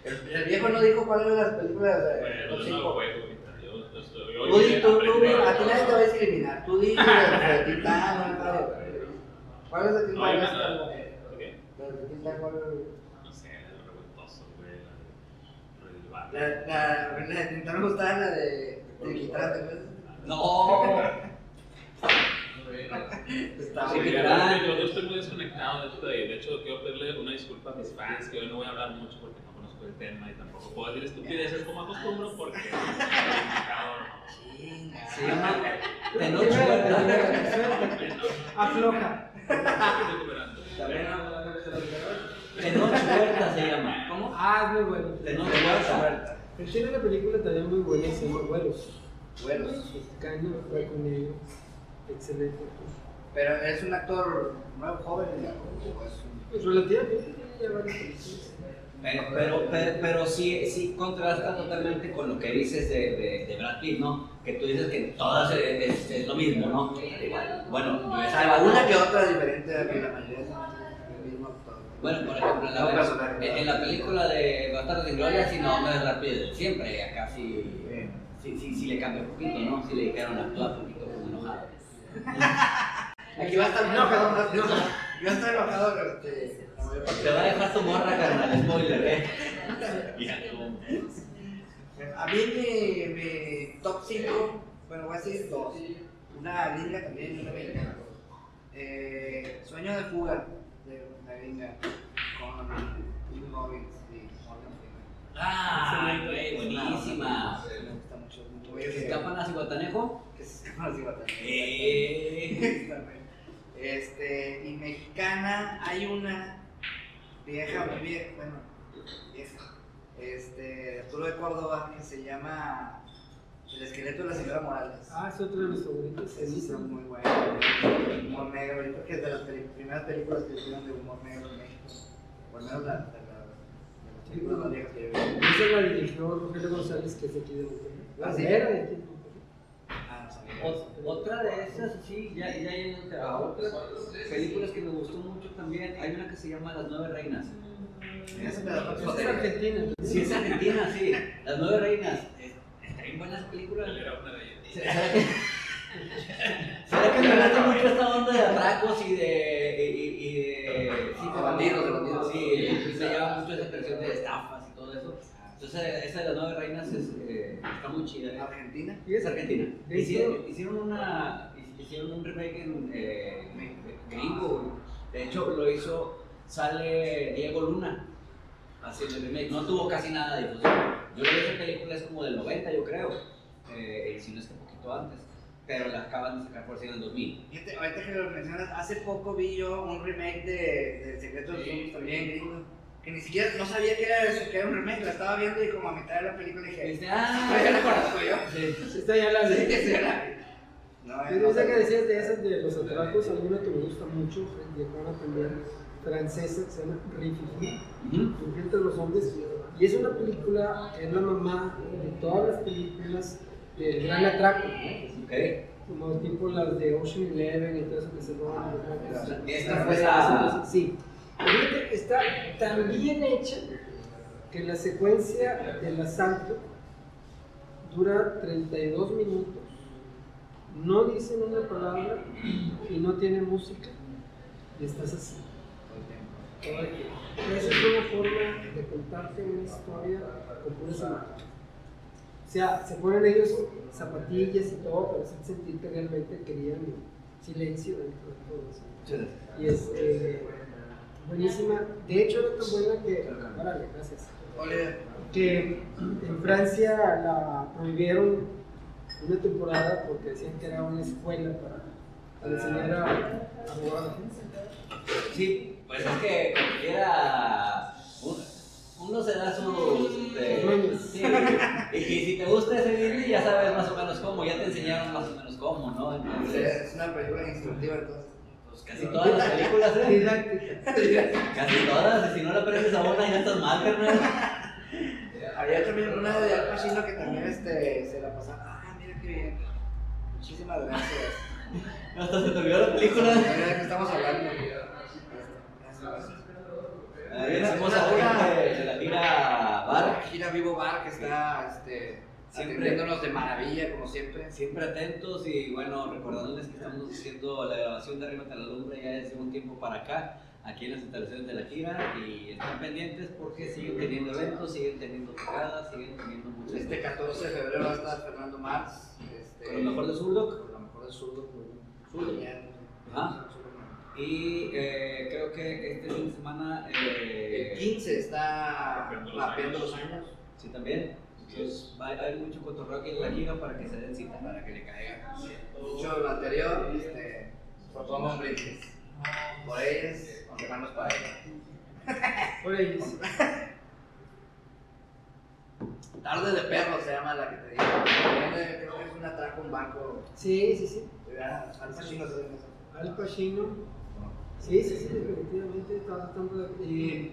El, el viejo no dijo cuáles eran las películas de Bueno, los no cinco. yo Tú di, tú, a tú, a ti nadie te va a discriminar. Tú di la de Titán, ¿cuál es de No, hay Titán? Titán, ¿cuál No sé, de revoltoso, güey. La. La, la, de Tintán me gustaba la de Titán. No. Estaba Sí, muy Yo, yo estoy muy desconectado de esto de, de hecho quiero pedirle una disculpa a mis fans que hoy no voy a hablar mucho porque no conozco el tema y tampoco puedo decir estupideces como acostumbro porque. Chinga. Se llama Tenoch Bueno, Afloja. Tenoch Huerta se llama. ¿Cómo? Ah, es muy bueno. Tenoch Huerta. Él tiene una película también muy buena, se llama Vuelos. Vuelos. Mexicano, fue con ellos. Excelente. Pero es un actor nuevo, joven, es un- Pues relativamente tiene ya varias películas. Pero, pero, pero, pero sí, sí contrasta totalmente con lo que dices de, de, de Brad Pitt, ¿no? Que tú dices que todas es, es, es lo mismo, ¿no? Bueno, yo O este sea, vato- una que otra diferente que la mayoría el mismo actor. Bueno, por ejemplo, en la, personaje. en, en la película de Bastardos sin Gloria, sí, no, no es Brad Pitt, siempre acá sí, sí, sí, sí le cambia un poquito, ¿no? Sí le dijeron actúa un poquito como enojado. Aquí va a estar enojado, no, no, yo estoy enojado, pero este, la Te va a dejar tu morra, carnal, spoiler, ¿eh? A mí mi, mi top 5, bueno, voy a decir dos. Una gringa también y una mexicana. Eh, Sueño de fuga de una gringa con Tim Robbins y Morgan Freeman. ¡Ay, güey, buenísima! Me gusta mucho, mucho. ¿Se escapan a Cihuatanejo? Que se escapan así, bastante. ¡Eh! Este, y mexicana, hay una vieja, muy vieja, bueno, vieja, este, de Arturo de Córdoba, que se llama El esqueleto de la señora Morales. Ah, es otro de mis favoritos. Ceniza. está muy buena, humor negro, yo creo que es de las primeras películas que hicieron de humor negro en México, por lo menos la, de, la- de las películas más viejas que yo vi. Esa la dirigió Rogelio González, que es de aquí de Monterrey. La ¿sí? era de? Ah, no sabía. Ot- Otra de esas, sí, ya, ya yéndote a otras películas que me gustó mucho también, hay una que se llama Las Nueve Reinas. Esa es. Argentina. Sí, es argentina, sí. Las Nueve Reinas. Está bien buenas películas. Era una. ¿Será que, me gusta mucho esta onda de atracos y de. y, y de. Sí, De bandidos, de bandidos. Sí, me llama mucho esa atención de estafas y todo eso. Entonces, esa de las nueve reinas muy chida. ¿eh? Argentina. Es argentina. Hicieron, hicieron una. Hicieron un remake en eh, gringo. De hecho, lo hizo. Sale Diego Luna haciendo el remake. No tuvo casi nada de difusión. Yo creo que esa película es como del 90, yo creo. Eh, si no es que un poquito antes. Pero la acaban de sacar por si en el 2000. Fíjate, ahorita que lo mencionas, hace poco vi yo un remake de, de El Secreto de Sueños también gringo. Que ni siquiera no sabía que era, eso, que era un remake, la estaba viendo y como a mitad de la película dije, Dice, ah, ya la conozco yo. Sí. Esta ya la Sí, vi. esa era. No, que sabía. decías de esas de los atracos, a mí una que me gusta mucho, de una también francesa que se llama Rififi, los hombres, y es una película que es la mamá de todas las películas del gran atraco, ¿no? Ok. como tipo las de Ocean Eleven y todo eso que se roban. ¿no? Esta fue la. Sí. Está tan bien hecha que la secuencia del asalto dura 32 minutos, no dicen una palabra y no tiene música y estás así. Esa es una forma de contarte una historia con pura imagen. O sea, se ponen ellos zapatillas y todo para hacer sentir que realmente querían silencio dentro de todo eso. Y es eh, buenísima. De hecho, era tan buena que. Órale, gracias. Que en Francia la prohibieron una temporada porque decían que era una escuela para, para enseñar a, a robar a la gente. Sí, pues es que quiera. uno- se da sus. este, Sueños. sí, y, y si te gusta ese Disney, ya sabes más o menos cómo, ya te enseñaron más o menos cómo, ¿no? Entonces, es una película instructiva entonces. Pues casi todas las películas, ¿eh? Didáctica. Casi todas, y si no le aprendes a una, ya estás mal, carnal. Había también una de Al Pacino que también este, se la pasaba. Ah, mira qué bien. Muchísimas gracias. Hasta se te olvidó la película. Mira de qué estamos hablando. Gracias, gracias. La de la gira Bar. Gira Vivo Bar que está este. Atendiéndonos de maravilla, como siempre. Siempre atentos y bueno, recordándoles que estamos haciendo la grabación de Arriba de la Lumbre ya desde un tiempo para acá, aquí en las instalaciones de la gira y estén pendientes porque siguen teniendo eventos, siguen teniendo tocadas, siguen teniendo muchas Este 14 de febrero va a estar Fernando Marx. Este, Con lo mejor de Zurdo. Con lo mejor de Zurdo. Zurdo. Ajá. Y eh, creo que este fin de semana... eh, El 15 está Mapeando los mapeando años. los años. Sí, también. Entonces, hay, hay mucho cotorreo aquí en la gira para que se den cita, para que le caigan. Dicho lo anterior, este, propongo brindis. Por ellos, con hermanos para ellos. Por ellos. Tarde de perro se llama la que te digo. Creo que es un atraco a un banco. Sí, sí, sí. Al Pacino se llama. Al Pacino. Sí, sí, sí, definitivamente. Estaba tratando de.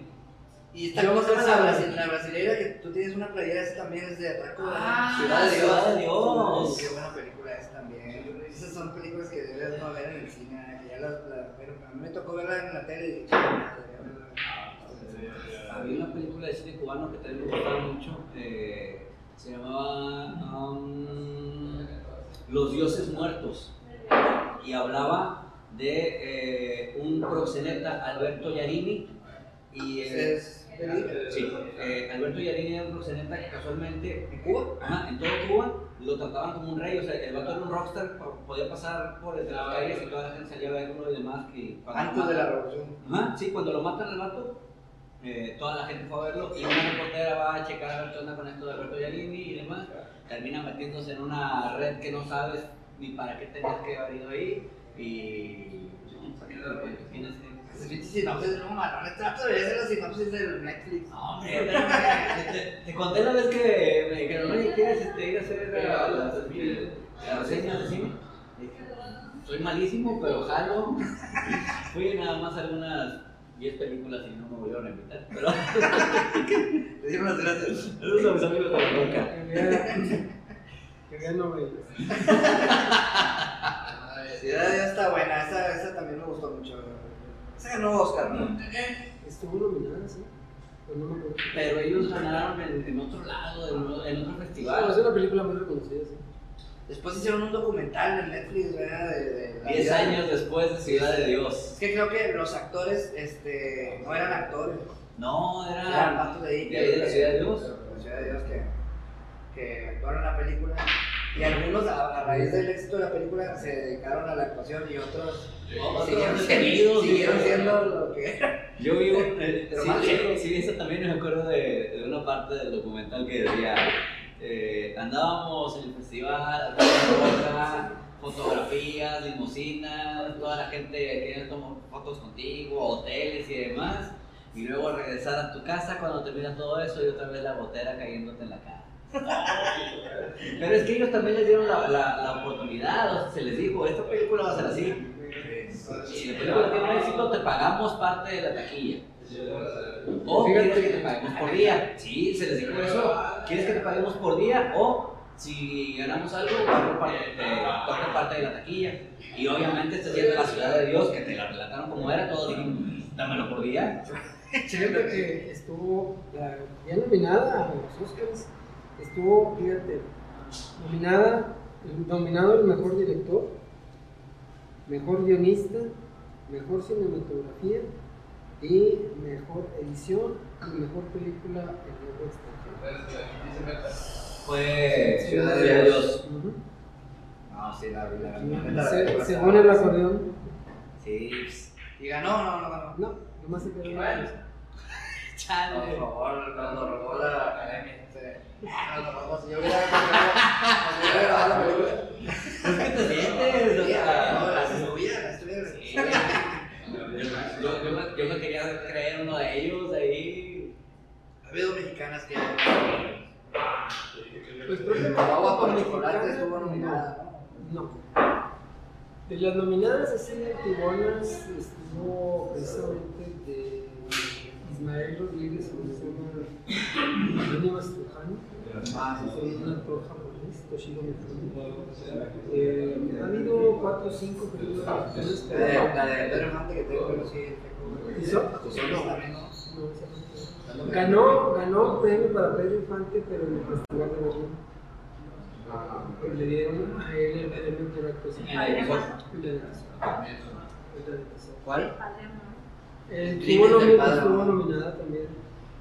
Y- Y está Yo como se llama la, brasileira que tú tienes una playera, esa también es de atraco. Ah, Ciudad de Dios. Ciudad de Dios. Qué buena película es también. Esas son películas que debes no ver en el cine. que ya las, la- pero a mí me tocó verla en la tele y. Había una película de cine cubano que también me gustaba mucho. eh, se llamaba um, Los Dioses Muertos. Y hablaba de eh, un proxeneta, Alberto Yarini. Y, eh, ¿Es? Sí, eh, Alberto Yarini era un proxeneta que casualmente ¿En Cuba? Ajá, en todo Cuba lo trataban como un rey, o sea, el vato era un rockstar, po- podía pasar por entre las calles y toda la gente salía a verlo y demás. Que Antes de la revolución. Ajá, sí, cuando lo matan al vato, eh, toda la gente fue a verlo y una reportera va a checar a ver qué onda con esto de Alberto Yalini y demás. Termina metiéndose en una red que no sabes ni para qué tenías que haber ido ahí y. ¿para qué te lo cuento? Tienes que- Ese pinche sinopsis, no, este vato debería ser la sinopsis del Netflix. No, hombre, te, te conté la vez que me dijeron, oye, ¿quieres este, ir a hacer eh, las, las reseñas de cine? Soy malísimo, pero jalo. Fui nada más a algunas 10 películas y no me volvieron a invitar. Pero Le dieron las gracias. esos son mis amigos de la boca. Que novelas. Ciudad de Dios está buena, esa, esa también me gustó mucho. Esa ganó Oscar, ¿no? Estuvo nominada, sí. Pero no me acuerdo. Pero ellos ganaron en, en otro lado, en, en otro festival. es una película muy reconocida, sí. Después hicieron un documental en Netflix, ¿verdad? De, de la Diez vida. años después de Ciudad de Es Dios. que creo que los actores este, no eran actores, No, eran era. vatos de ahí. de ahí de la Ciudad de Dios. De la Ciudad de Dios que, que actuaron en la película. Y algunos, a, a raíz del éxito de la película, se dedicaron a la actuación y otros Otros siguieron, siguieron sí. siendo lo que Yo vi un. eh, sí, sí, sí, eso también me acuerdo de, de una parte del documental que decía. eh, andábamos en el festival, fotografías, limusinas, toda la gente quería tomar fotos contigo, hoteles y demás. Y luego regresar a tu casa cuando termina todo eso y otra vez la botera cayéndote en la cara. Pero es que ellos también les dieron la, la, la oportunidad, o sea, se les dijo, esta película va a ser así. Si la película tiene un éxito, te pagamos parte de la taquilla. O quieres que te paguemos por día. Sí, se les dijo eso. ¿Quieres que te paguemos por día? O si ganamos algo, toca parte, eh, de la taquilla. Y obviamente estás yendo a la ciudad de Dios, que te la relataron como era, todos dijeron, dámelo por día. Fíjate que estuvo la- ya nominada a los Oscars. Estuvo, fíjate, nominada, nominado el mejor director, mejor guionista, mejor cinematografía y mejor edición y mejor película en lengua extranjera. Fue Ciudad de Dios. No, sí, la la La se- según está- el acordeón, Sí, pues, ¿Y ganó? No, no ganó. no, nomás se quedó. Bueno. Por chale. favor, nos robó la academia. Robó, si yo hubiera la película. ¿qué te sientes? O sea, No, las las. Sí. Yo, yo, me, yo me quería creer uno de ellos ahí. Ha habido mexicanas que. Pues creo que Agua mexicana, chocolate estuvo nominada, ¿no? No. De las nominadas así activonas estuvo precisamente de Ismael Rodríguez, que se llama Mínima Trujano, Ah, sí, sí. un actor japonés, Toshiro Mifune. Eh, ha habido cuatro o cinco películas mexicanas, La de, la que tengo. Ganó, ganó premio para Pedro Infante, pero en el Festival de Berlín. Que le dieron a él el premio por actuación. ¿Cuál? Eh, Estuvo, nominada también.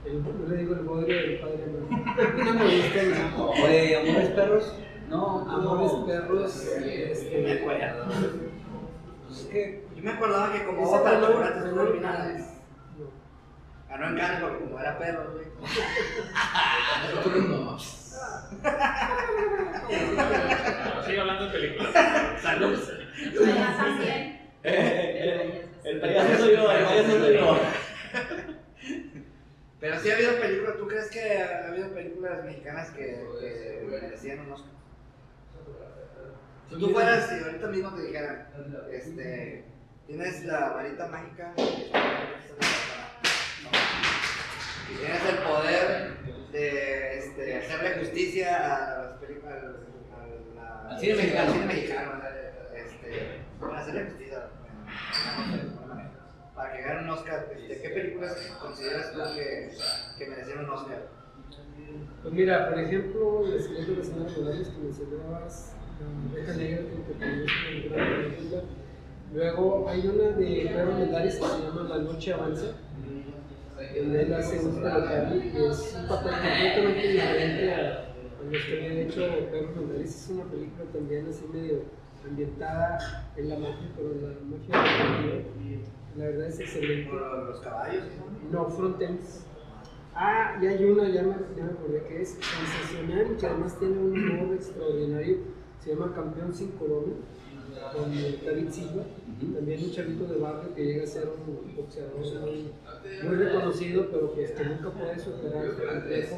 El, yo le digo el bodrio del padre Amor. No me gusta nada. Oye, Amores Perros. No, Amores no. perros. Este, Me acuerdo. Pues es que Yo me acordaba que como ganó- chocolate estuvo ganó- nominada. No. Ganó en Cannes porque como era perro, güey. Sigue hablando de películas. Salud. eh, el payaso soy yo, el payaso soy yo. Pero sí ha habido películas, ¿tú crees que ha habido películas mexicanas que, que merecían un Oscar? Si tú fueras y ahorita mismo te dijeran, este, tienes la varita mágica y tienes el poder de este, hacerle justicia a las películas, Al cine mexicano. al cine mexicano, este, hacerle justicia. De Para que gane un Oscar, este, ¿qué películas consideras tú que, merecieron un Oscar? Pues mira, por ejemplo, el esqueleto de señora Morales que mencionabas, la oveja negra que en una gran película. Luego hay una de Pedro Mendares que se llama La Noche Avanza, donde él hace un pelotari, que es un papel completamente diferente a, a los que había hecho Pedro Mendares. Es una película también así medio ambientada en la magia, pero en la magia. La verdad es excelente. Por los caballos, ¿no? Frontex. Ah, y hay una, ya me, ya me acordé que es sensacional y que además tiene un humor extraordinario. Se llama Campeón sin Corona, con David Silva. También un chavito de barrio que llega a ser un boxeador muy, muy reconocido, pero pues que nunca puede superar el complejo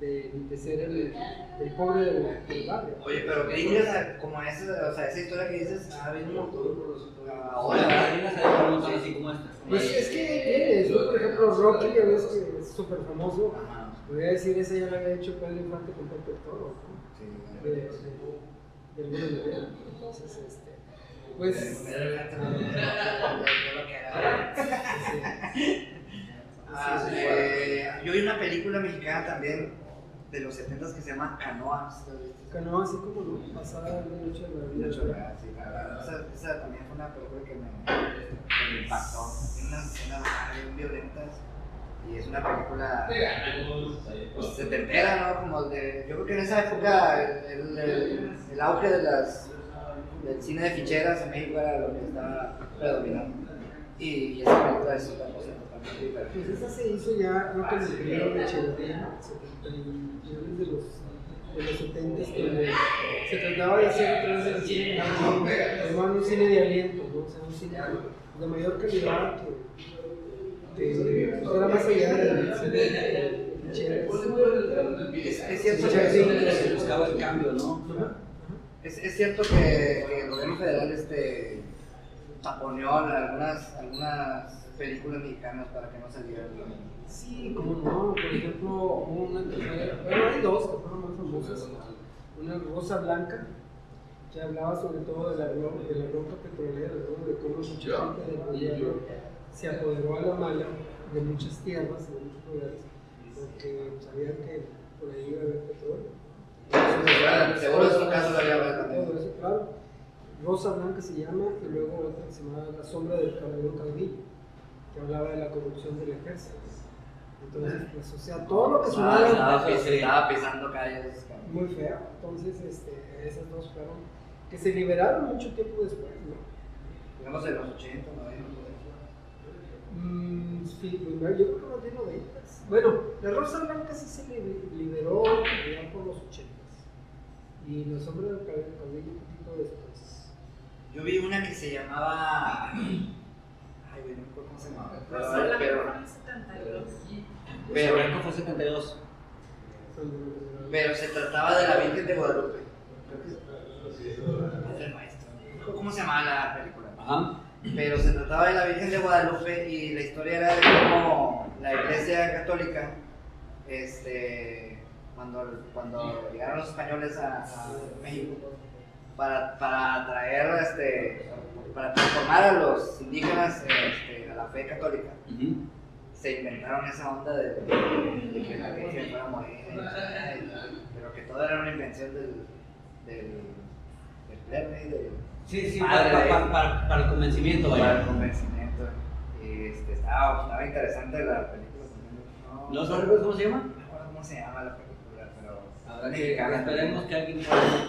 de, de ser el, el pobre del, del barrio. Oye, pero gringas como esa, o sea, esa historia que dices, ha habido un montón. Ahora, Ahora, se ven un montón así como esta. Pues es que ¿no? por ejemplo, Rocky, ya ves que es súper famoso. Voy a decir, esa ya la había hecho Pedro Infante con Pepe Toro, ¿no? Sí, de, de, de alguna manera. Entonces, este, pues. sí. Ah, eh, yo vi una película mexicana también de los 70 que se llama Canoa. ¿sí la viste? Canoa, así como ¿no? pasada de noche de la vida. sí, la esa, esa también fue una película que me, que me impactó. Tiene unas escenas bien violentas y es una película pues, setentera, ¿no? Como de, yo creo que en esa época el, el, el auge de las, del cine de ficheras en México era lo que estaba predominando. Y, y esa película es otra cosa. Pues esa se hizo ya, creo que en el periodo de Echeverría, 70 y finales de los, de los 70, donde se trataba de hacer a través del cine, llamaban un cine de aliento, ¿no? O sea, un cine de mayor calidad que, que era más allá del cine. Es, cierto que. Se buscaba el cambio, ¿no? Es, es cierto que, que el gobierno federal este, taponeó algunas, algunas películas mexicanas para que no salieran. Sí, como no, por ejemplo, una bueno, hay dos que fueron muy famosas. Una Rosa Blanca, que hablaba sobre todo de la, de la roca petrolera, ¿no? de cómo mucha gente del gobierno se apoderó a la mala de muchas tierras, de muchos lugares, porque sabían que por ahí iba a haber petróleo. Seguro- es un caso de la. Todo eso, claro. Rosa Blanca se llama, y luego otra que se llama La sombra del caballero caudillo, que hablaba de la corrupción del ejército. Entonces, pues, o sea, todo lo que Ah, sonaba estaba, pis- estaba pisando calles. muy feo. Entonces, este, esas dos fueron que se liberaron mucho tiempo después, ¿no? Digamos en los 80, 90. Mm, sí, yo creo que más de 90. Bueno, la Rosa Blanca sí se li- liberó ya por los 80. Y los hombres del cabello un poquito después. Yo vi una que se llamaba. Ay, güey, no me acuerdo cómo se Rosa el 72. pero, Blanco fue 72. Cuando- pero se trataba de la Virgen de Guadalupe. Que. ¿Cómo se llamaba la película? Ajá. Pero se trataba de la Virgen de Guadalupe y la historia era de cómo la Iglesia Católica, este, cuando, cuando llegaron los españoles a, a México, para, para traer, este, para transformar a los indígenas este, a la fe católica, Ujú. se inventaron esa onda de, de que la Virgen fuera morena, y tal, pero que todo era una invención del, del, del clero y del Sí, sí, Padre. para, para, para, para el convencimiento, para el convencimiento. Y este, estaba, estaba interesante la película. No, ¿No sabes cómo se llama? No me acuerdo cómo se llama la película, pero. Que, esperemos que alguien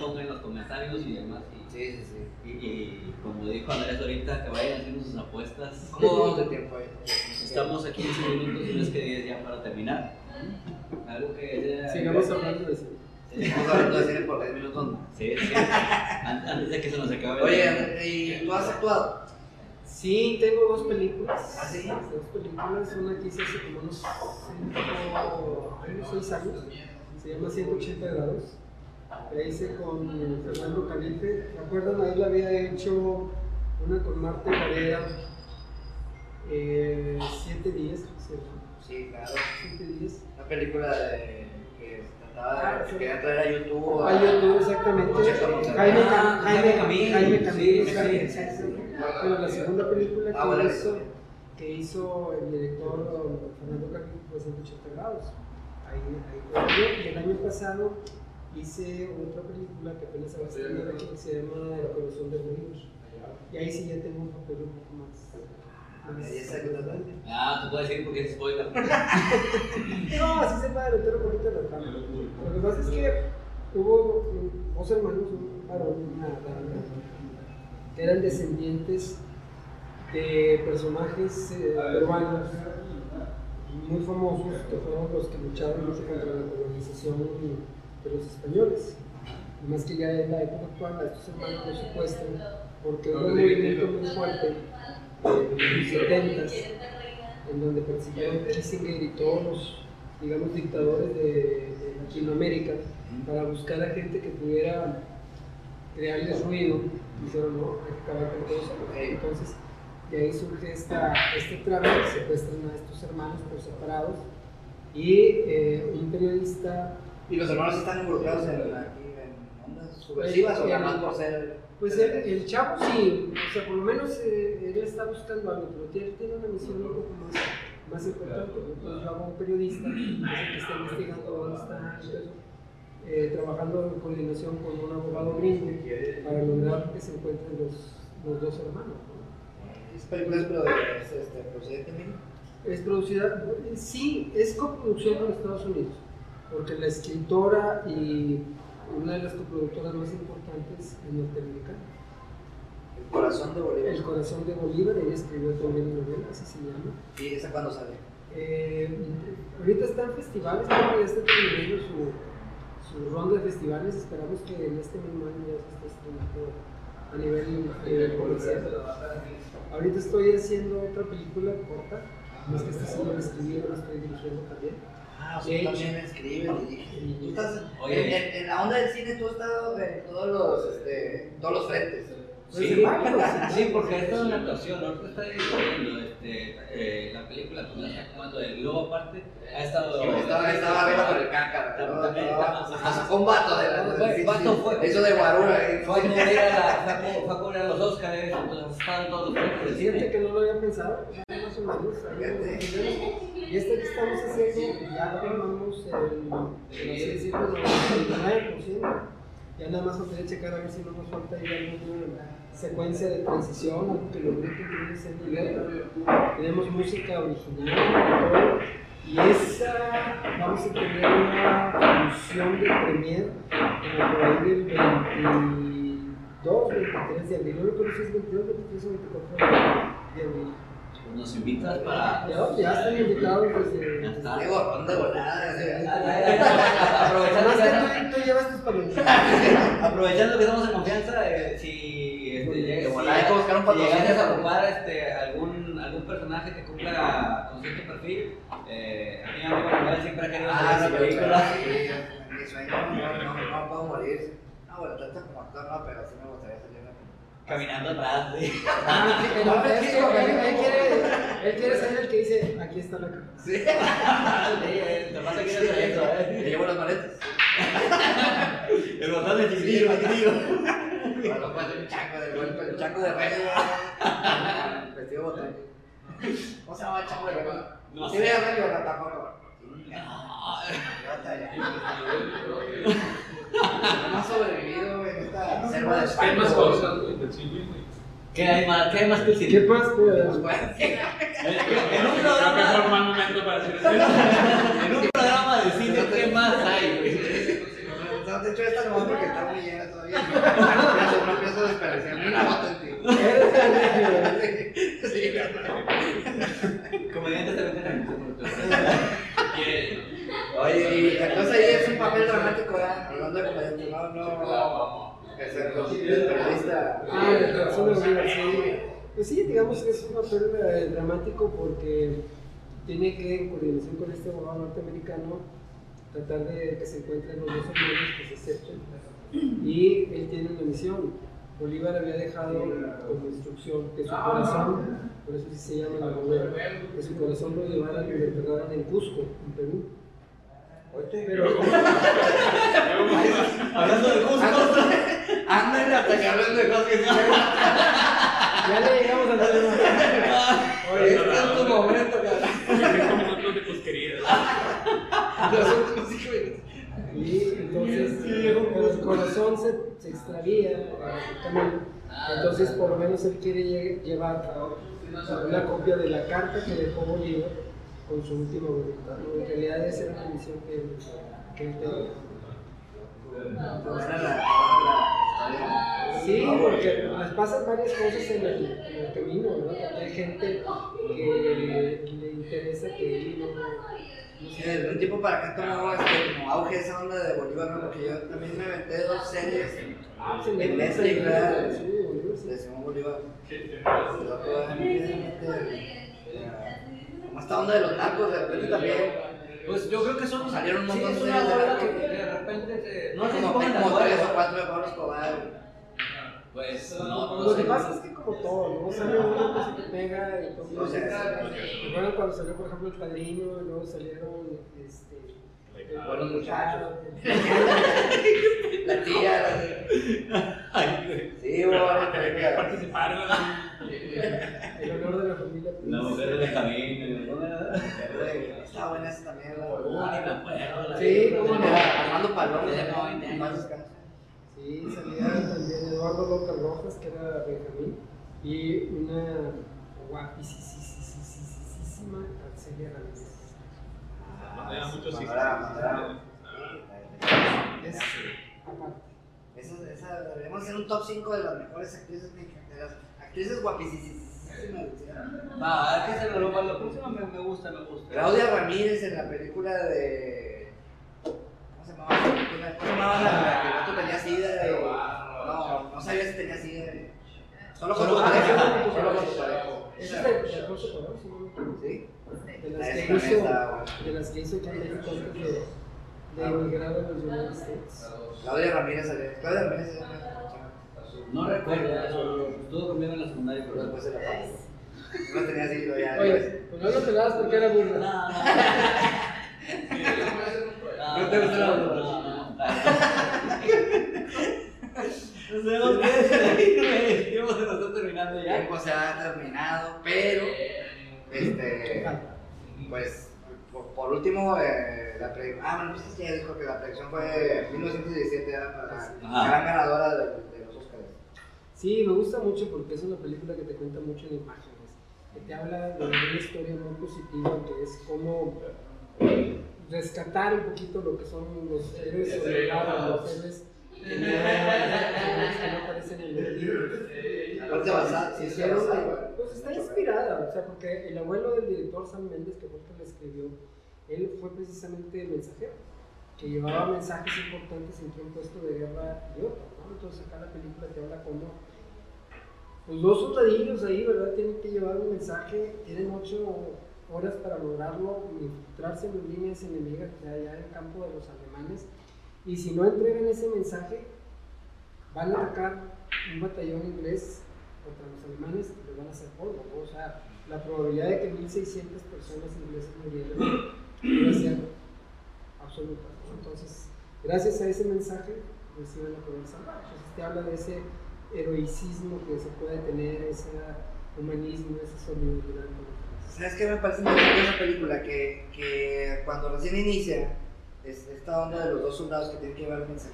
ponga en los comentarios y demás. Y, Sí, sí, sí. y, y como dijo Andrés ahorita, que vayan haciendo sus apuestas. ¿Cómo vamos de tiempo ahí? Estamos a 15 minutos y no es que 10 ya para terminar. Algo que... Sigamos hablando de eso. Estamos hablando de cine por 10 minutos. ¿no? Sí, sí. An- Antes de que se nos acabe. el Oye, tiempo. ¿y tú has actuado? Sí, tengo dos películas. ¿Ah, sí? Dos películas. Una que hice hace como unos 6 años. Se llama 180 grados. La hice con Fernando Calife. ¿Me acuerdan? Ahí la había hecho una con Marta Varela. Eh, siete días, que. Sí, claro. Siete días. Una película de, que trataba Ah, de sí. que quería traer a YouTube. Ah, YouTube, exactamente. Jaime, Ah, Jaime, Jaime Camil. Jaime Sí, Camil. Bueno, la segunda película que, Ah, buena hizo, que hizo el director Fernando Camil fue 180 grados. Ahí, ahí. Y el año pasado hice otra película que apenas se va a estrenar aquí que se llama El corazón de Bolívar. Y ahí sí ya tengo un papel un poco más. más ¿y esa de trata? Ah, tú puedes decir porque es spoiler. No, así se va a meter un poquito la trama. Lo que pasa es que hubo dos hermanos, un varón y una dama, que eran descendientes de personajes eh, peruanos muy famosos que fueron los que lucharon mucho contra la colonización de los españoles. Más que ya en la época actual, a estos hermanos los secuestran porque hubo un movimiento muy fuerte eh, en los 70 en donde persiguieron Kissinger y todos los, digamos, dictadores de, de Latinoamérica para buscar a gente que pudiera crearles ruido. Dijeron, no, hay que acabar con todo eso. Entonces, de ahí surge esta, este trama, secuestran a estos hermanos por separados y eh, un periodista ¿Y los hermanos están involucrados en, aquí, en ondas subversivas o nada más por ser.? Pues el, el chavo sí, o sea, por lo menos eh, él está buscando algo, pero tiene, tiene una misión un poco más, más importante. Entonces yo hago un periodista, que es el que está investigando dónde está eh, trabajando en coordinación con un abogado gringo para lograr que se encuentren los, los dos hermanos. ¿no? ¿Es película es es, este, procedente México? Es producida, sí, es coproducción con Estados Unidos, porque la escritora y una de las coproductoras más importantes es norteamericana. El corazón de Bolívar. El corazón de Bolívar, ella escribió también una novela, así se llama. ¿Y esa cuándo sale? Eh, ahorita está en festivales, ya está terminando su, su ronda de festivales. Esperamos que en este mismo año ya se esté estrenando a nivel eh, comercial. Ahorita estoy haciendo otra película corta, más que esta la escribí, la estoy dirigiendo también. Ah, o De sea, tú también escribes, diriges. Tú estás. Oye. En, la onda del cine tú has estado en todos los, este, todos los frentes. Pues Sí, sí, porque esto es una actuación, ahorita está este, eh, la película, pues la está actuando él. Luego aparte ha estado... Estaba, estaba viendo con el caca, También, Hasta un vato de la. Fue- vato fue- Eso de guarura. Fue a cubrir a, la- fue a a cubrir a los Oscars, entonces estaban todos los premios del cine. que no lo había pensado, más o menos. ahí lo entendemos. Y este que estamos haciendo, ya firmamos el, así decirlo, el 99%. Ya nada más faltaría checar a ver si no nos falta ahí alguna secuencia de transición, algo que logré que tuviera ese nivel. Tenemos música original. Y esa, vamos a tener una función de premier como por ahí del 22, 23 de abril. No recuerdo si es 22, 23 o 24 de abril. Nos invitas para... Ya, ya están invitados desde. Ya está. Qué gorrón de volada. Que, aprovechando que estamos en confianza, eh, si, volada hay que buscar un si patrocinio. a ocupar este, algún, algún personaje que cumpla con cierto perfil, eh, a mi amigo Manuel siempre ha querido Ah, hacer sí, una película. Mi sueño, no, no, no puedo morir. No, bueno, tanto como actor no, pero sí me gustaría salir Caminando atrás, sí. Ah, sí, pero es que él, él quiere, él quiere ser el que dice: aquí está la. Sí. Sí, te pasa que eres eso, eh. llevo las maletas. El botón de chiquitillo, chiquitillo. Hacer un chango de golpe, el chango de rey. Vestido botón. ¿Cómo se llama el chango de rey? No ¿Sí sé. veía rey o no tampoco? No ha sobrevivido en esta selva de más España. cosas, güey, del cine, güey. ¿Qué hay más? ¿Qué hay más que el ¿Qué cine? más Pues, haber? bueno, En un programa, en un de cine, ¿qué más hay, güey? De hecho, esta no porque está muy llena todavía. No pienso desperdiciar ni una gota en ti. Sí, Comediantes te meten en Oye, y entonces ahí es un papel dramático, ¿verdad? Hablando de comediante, no, no. Es el periodista. Ah, sí. Pues sí, digamos que es un papel eh, dramático porque tiene que, en coordinación con este abogado norteamericano, tratar de que se encuentren los dos hermanos que se acepten. Y él tiene una misión. Bolívar había dejado como instrucción que su corazón, por eso sí se llama la novela, que su corazón lo llevaran y lo enterraran en Cusco, en Perú. Pero, Hablando de Cusco. Ándale hasta que hablando de cosas que ya le llegamos a la. Oye, este es tu momento, cabrón. Cinco minutos de cusquería. Los últimos cinco minutos. Y entonces el corazón se, se extravía el camino. Entonces, por lo menos él quiere lle- llevar una copia de la carta que dejó Bolívar con su última voluntad. En realidad, esa era la misión que que él tenía. Sí, porque pasan varias cosas en el, en el camino, ¿no? Hay gente que le interesa que él no. Sí, de un tiempo para acá tomó este, como auge esa onda de Bolívar, ¿no? Porque yo también me aventé dos series Ah, pues en Netflix, ¿verdad? Sí, Bolívar, sí. de Simón Bolívar. Como esta onda de los narcos, de repente también. Pues yo creo que son. Salieron un montón de series de que repente se. No sé si como, como tres o cuatro de Pablo Escobar. Pues no, no Lo que sé. pasa es que como todo, ¿no? Sale uno que se te pega y todo. O sea, Recuerdo cuando salió, por ejemplo, El Padrino, y luego salieron, este... Buenos muchachos. La tía, la. Sí, bueno, Participar, El honor de la familia. La mujer de Benjamín. ¿no? Está buena esa también. la- ni me acuerdo. la Sí, cómo no. Armando Palomo. Tenemos 20 años. Más descanso. Sí, salía también Eduardo López Rojas, que era Benjamín, y una guapísima Arcelia Ramírez. No muchos hijos. Esa, esa, deberíamos hacer un top 5 de las mejores actrices mexicanas. De las actrices guapísimas. Va, hay que hacerlo para la próxima. Me, me gusta, me gusta. Claudia Ramírez en la película de. ¿Cómo se llamaba la película? ¿Cómo se llamaba la la que vato tenía sida? No, no sabía si tenía sida. Solo con tu pareja. pareja. Solo con tu pareja. Esa es equivoco. ¿Sí? De las que hizo, de las que hizo antes de, de emigrar a los United States. Claudia Ramírez salió. Claudia Ramírez. No recuerdo eso. Estuvo conmigo en la secundaria, Pero después se la pasó. No tenía sida ya. Oye, pues no lo pelabas porque era No, burra. no. ¿No te gusta la No, no, no. Nos tenemos que despedir, güey. El tiempo se nos está terminando El ya. tiempo se ha terminado, pero. Este. Pues, por, por último, eh, la predicción. Ah, bueno, pues ya dijo que la predicción fue 1917, era para la Ajá. gran ganadora de, de los Oscars. Sí, me gusta mucho porque es una película que te cuenta mucho en imágenes, que te habla de una historia muy positiva, que es como rescatar un poquito lo que son los héroes olvidados, los héroes que que pues está inspirada, o sea, porque el abuelo del director Sam Méndez, que fue el que la escribió, él fue precisamente mensajero, que llevaba mensajes importantes entre un puesto de guerra y otro, ¿no? Entonces acá la película te habla como, pues dos soldadillos ahí, ¿verdad? Tienen que llevar un mensaje, tienen ocho horas para lograrlo, infiltrarse en las líneas enemigas, o sea, allá en el campo de los alemanes, y si no entregan ese mensaje, van a atacar un batallón inglés contra los alemanes y los van a hacer polvo, ¿no? O sea, la probabilidad de que 1600 personas inglesas murieran iba a ser absoluta. ¿no? Entonces, gracias a ese mensaje, reciben la poder salvar. Entonces, te habla de ese heroicismo que se puede tener, ese humanismo, esa solidaridad. ¿Sabes qué me parece de esa película? Que, que cuando recién inicia, es esta onda de los dos soldados que tienen que llevar el mensaje.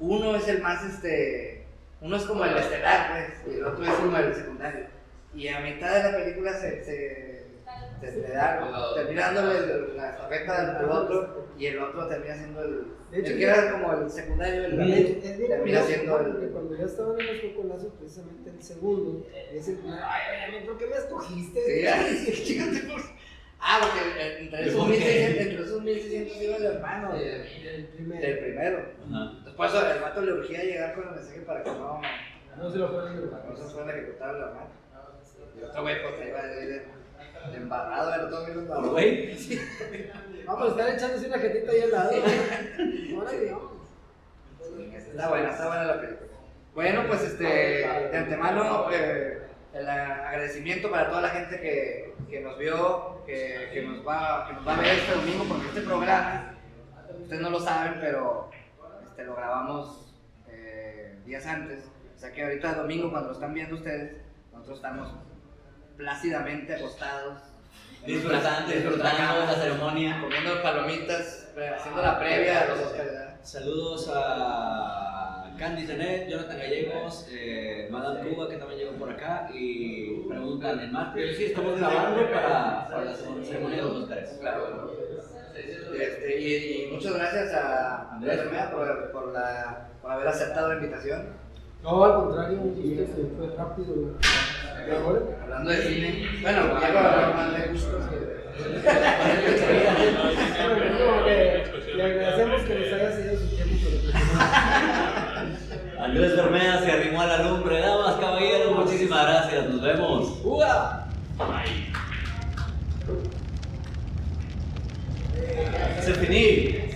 Uno es el más, este, uno es como el estelar, pues, y el otro es como el secundario. Y a mitad de la película se, se, se le da, termina dándole la estafeta al, otro, y el otro termina siendo el, De hecho, el que era como el secundario, el, bien termina siendo el... cuando ya estaban en los cocolazos, precisamente el segundo, es el primer, ay, ay, ¿por qué me escogiste? Sí, chícate por... Ah, porque entre esos ¿Por qué? 1600, entre esos 1600 iba el hermano del, El primero. Después el vato le urgía llegar con el mensaje para que no, No se lo a que llevar. no se fueran a ejecutar a la hermana. Y otro güey pues ahí va de, embarrado, otro güey lo embarró. Güey. Vamos, están echándose una jetita ahí al lado. Ahora Dios. Está buena, está buena la película. Bueno, pues este, de antemano, eh, el agradecimiento para toda la gente que, que nos vio, que, que, nos va, que nos va a ver este domingo, porque este programa, ustedes no lo saben, pero este, lo grabamos eh, días antes. O sea que ahorita domingo, cuando lo están viendo ustedes, nosotros estamos plácidamente acostados. Disfrutando, disfrutando la ceremonia. Comiendo palomitas, haciendo la previa a los. Saludos a Candy Zenet, Jonathan Gallegos, eh, Madame Cuba que también llegó por acá y preguntan en más. Pero sí, estamos grabando para, para la ceremonia de los Oscars. Claro. Este, y, y muchas gracias a Andrés Romea por, por, la, por haber aceptado la invitación. No, al contrario, un gusto, se fue rápido. ¿Y ahora? Hablando de cine, bueno, ya para hablar más de que Le agradecemos que nos haya Andrés Bermea se arrimó a la lumbre. Damas, caballeros, muchísimas gracias. Nos vemos. ¡Uah! Bye. Se finí.